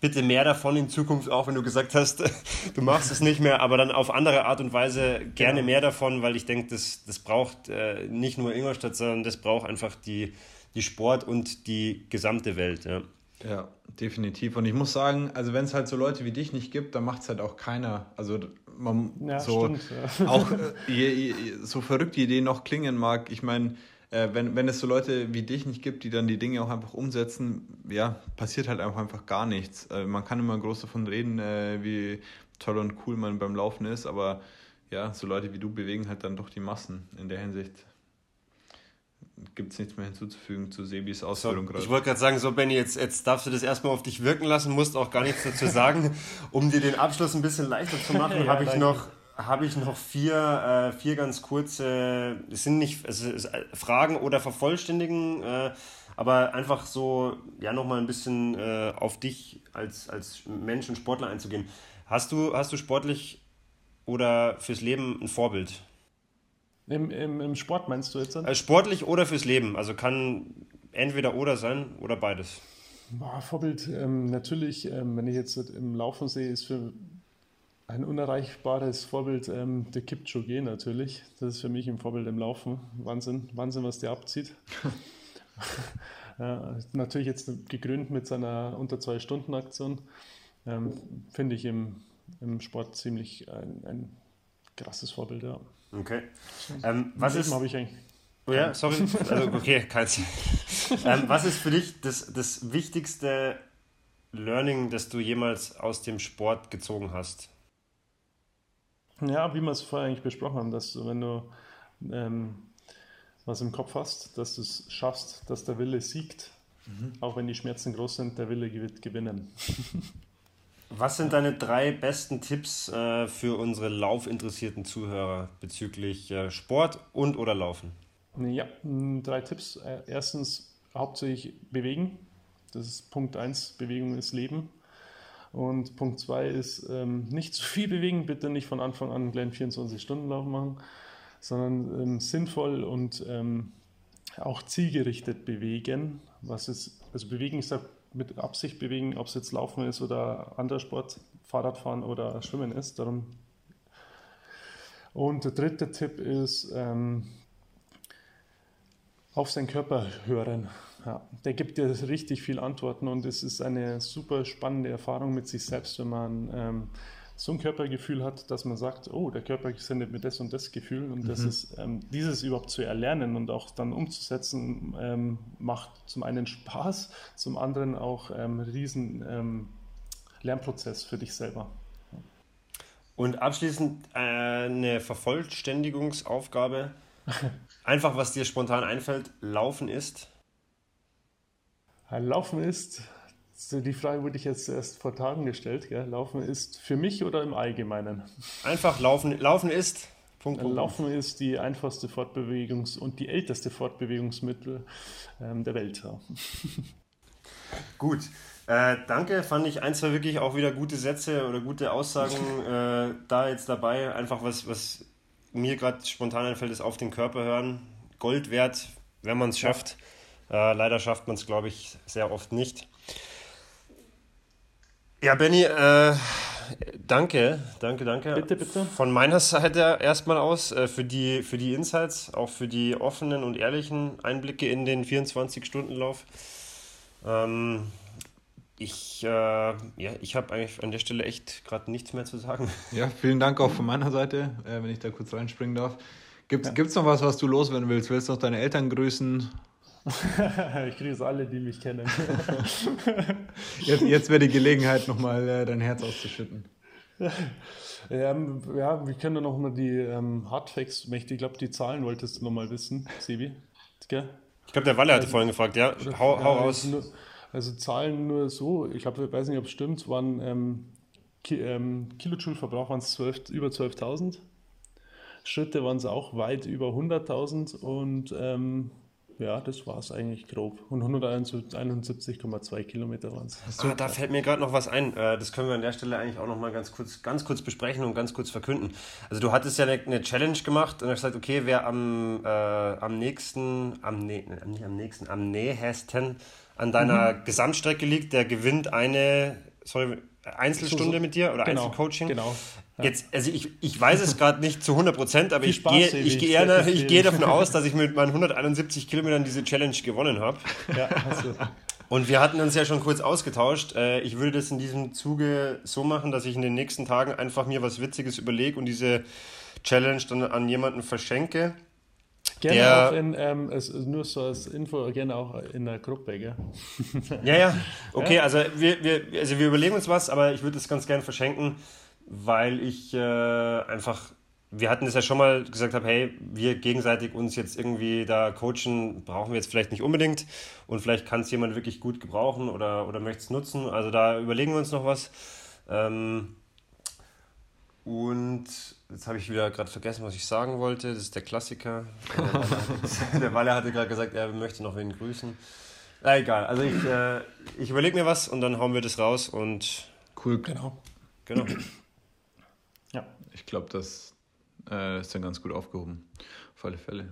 bitte mehr davon in Zukunft, auch wenn du gesagt hast, du machst es nicht mehr, aber dann auf andere Art und Weise gerne genau. mehr davon, weil ich denke, das, das braucht äh, nicht nur Ingolstadt, sondern das braucht einfach die, die Sport und die gesamte Welt. Ja. Ja, definitiv. Und ich muss sagen, also wenn es halt so Leute wie dich nicht gibt, dann macht es halt auch keiner. Also man ja, so stimmt, ja. auch äh, je, je, so verrückt die Idee noch klingen mag, ich meine, äh, wenn, wenn es so Leute wie dich nicht gibt, die dann die Dinge auch einfach umsetzen, ja, passiert halt einfach, einfach gar nichts. Äh, man kann immer groß davon reden, äh, wie toll und cool man beim Laufen ist, aber ja, so Leute wie du bewegen halt dann doch die Massen in der Hinsicht gibt es nichts mehr hinzuzufügen zu Sebis Ausführung so, gerade. Ich wollte gerade sagen, so Benny, jetzt, jetzt darfst du das erstmal auf dich wirken lassen, musst auch gar nichts dazu sagen. um dir den Abschluss ein bisschen leichter zu machen, ja, habe ich noch habe ich noch vier, äh, vier ganz kurze, es sind nicht es ist Fragen oder Vervollständigen, äh, aber einfach so, ja, nochmal ein bisschen äh, auf dich als, als Mensch und Sportler einzugehen. Hast du, hast du sportlich oder fürs Leben ein Vorbild? Im, im, Im Sport meinst du jetzt? Dann? Äh, sportlich oder fürs Leben. Also kann entweder oder sein oder beides. Boah, Vorbild, ähm, natürlich, ähm, wenn ich jetzt im Laufen sehe, ist für ein unerreichbares Vorbild ähm, der Kipchoge natürlich. Das ist für mich ein Vorbild im Laufen. Wahnsinn, Wahnsinn, was der abzieht. ja, natürlich jetzt gegründet mit seiner unter zwei Stunden Aktion. Ähm, Finde ich im, im Sport ziemlich ein, ein krasses Vorbild, ja. Okay. Ähm, was ist. habe ich eigentlich. Oh ja, sorry. Also, okay, keins. ähm, was ist für dich das, das wichtigste Learning, das du jemals aus dem Sport gezogen hast? Ja, wie wir es vorher eigentlich besprochen haben, dass du, wenn du ähm, was im Kopf hast, dass du es schaffst, dass der Wille siegt, mhm. auch wenn die Schmerzen groß sind, der Wille wird gewinnen. Was sind deine drei besten Tipps äh, für unsere laufinteressierten Zuhörer bezüglich äh, Sport und oder Laufen? Ja, drei Tipps. Äh, erstens hauptsächlich bewegen. Das ist Punkt 1, Bewegung ist Leben. Und Punkt 2 ist ähm, nicht zu viel bewegen, bitte nicht von Anfang an einen kleinen 24-Stunden-Lauf machen, sondern ähm, sinnvoll und ähm, auch zielgerichtet bewegen. Was ist, also bewegen, ich sage mit Absicht bewegen, ob es jetzt Laufen ist oder anderer Sport, Fahrradfahren oder Schwimmen ist. Darum. Und der dritte Tipp ist, ähm, auf seinen Körper hören. Ja, der gibt dir richtig viel Antworten und es ist eine super spannende Erfahrung mit sich selbst, wenn man ähm, so ein Körpergefühl hat, dass man sagt, oh, der Körper sendet mir das und das Gefühl und mhm. das ist, ähm, dieses überhaupt zu erlernen und auch dann umzusetzen, ähm, macht zum einen Spaß, zum anderen auch ähm, riesen ähm, Lernprozess für dich selber. Und abschließend äh, eine Vervollständigungsaufgabe. Einfach, was dir spontan einfällt, Laufen ist? Laufen ist die Frage wurde ich jetzt erst vor Tagen gestellt. Gell? Laufen ist für mich oder im Allgemeinen? Einfach laufen. Laufen ist. Punkt, Punkt. Laufen ist die einfachste Fortbewegungs- und die älteste Fortbewegungsmittel ähm, der Welt. Ja. Gut. Äh, danke, fand ich ein, zwei wirklich auch wieder gute Sätze oder gute Aussagen äh, da jetzt dabei. Einfach was, was mir gerade spontan einfällt, ist auf den Körper hören. Gold wert, wenn man es schafft. Äh, leider schafft man es, glaube ich, sehr oft nicht. Ja, Benny, äh, danke, danke, danke. Bitte, bitte. Von meiner Seite erstmal aus äh, für, die, für die Insights, auch für die offenen und ehrlichen Einblicke in den 24-Stunden-Lauf. Ähm, ich, äh, ja, ich habe eigentlich an der Stelle echt gerade nichts mehr zu sagen. Ja, vielen Dank auch von meiner Seite, äh, wenn ich da kurz reinspringen darf. Gibt es ja. noch was, was du loswerden willst? Willst du noch deine Eltern grüßen? ich grüße alle, die mich kennen. jetzt jetzt wäre die Gelegenheit, nochmal äh, dein Herz auszuschütten. Ja, ja, wir können noch mal die ähm, Hardfacts, ich glaube, die Zahlen wolltest du noch mal wissen, Sebi. Gell? Ich glaube, der Walle hatte also, vorhin gefragt, ja. Hau, hau raus. Also, nur, also, Zahlen nur so, ich glaube, ich weiß nicht, ob es stimmt, waren ähm, Ki ähm, Kilojoule-Verbrauch waren es über 12.000. Schritte waren es auch weit über 100.000 und ähm, ja, das war es eigentlich grob. Und 171,2 Kilometer waren es. Ah, da fällt mir gerade noch was ein. Äh, das können wir an der Stelle eigentlich auch noch mal ganz kurz, ganz kurz besprechen und ganz kurz verkünden. Also du hattest ja eine, eine Challenge gemacht und hast gesagt, okay, wer am, äh, am nächsten, am, nicht am nächsten, am nähesten an deiner mhm. Gesamtstrecke liegt, der gewinnt eine, sorry, Einzelstunde so, so. mit dir oder genau, Einzelcoaching. Genau. Jetzt, also ich, ich weiß es gerade nicht zu 100 Prozent, aber ich gehe, ich, gehe, ich gehe davon aus, dass ich mit meinen 171 Kilometern diese Challenge gewonnen habe. Ja. Und wir hatten uns ja schon kurz ausgetauscht. Äh, ich würde das in diesem Zuge so machen, dass ich in den nächsten Tagen einfach mir was Witziges überlege und diese Challenge dann an jemanden verschenke. Gerne der, auch in, ähm, es, nur so als Info, gerne auch in der Gruppe, gell? Ja, ja. Okay, ja? also wir, wir, also wir überlegen uns was, aber ich würde es ganz gerne verschenken, weil ich äh, einfach, wir hatten es ja schon mal gesagt habe, hey, wir gegenseitig uns jetzt irgendwie da coachen, brauchen wir jetzt vielleicht nicht unbedingt und vielleicht kann es jemand wirklich gut gebrauchen oder, oder möchte es nutzen. Also da überlegen wir uns noch was. Ähm, und jetzt habe ich wieder gerade vergessen, was ich sagen wollte. Das ist der Klassiker. der Walle hatte gerade gesagt, er möchte noch wen grüßen. Na, egal. Also ich, äh, ich überlege mir was und dann hauen wir das raus und. Cool. Genau. Genau. ja. Ich glaube, das äh, ist dann ganz gut aufgehoben. Auf alle Fälle.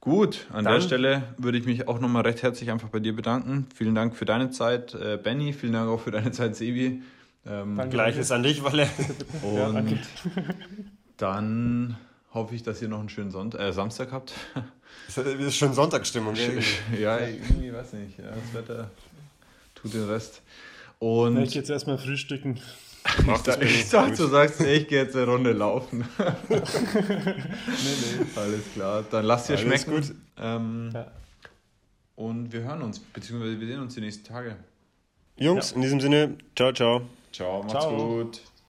Gut, an dann, der Stelle würde ich mich auch nochmal recht herzlich einfach bei dir bedanken. Vielen Dank für deine Zeit, äh, Benny. Vielen Dank auch für deine Zeit, Sebi. Ähm, Gleiches an dich, Walle. Und ja, dann hoffe ich, dass ihr noch einen schönen Sonntag, äh, Samstag habt. Das ist schon Sonntagsstimmung? Ja, irgendwie, weiß nicht. Ja, das Wetter tut den Rest. Und ich gehe jetzt erstmal frühstücken. Mach das ich dachte, du sagst, ich gehe jetzt eine Runde laufen. nee, nee. Alles klar. Dann lass dir schmecken. Gut. Ähm, ja. Und wir hören uns, beziehungsweise wir sehen uns die nächsten Tage. Jungs, ja. in diesem Sinne, ciao, ciao. Ciao, macht's ciao. gut.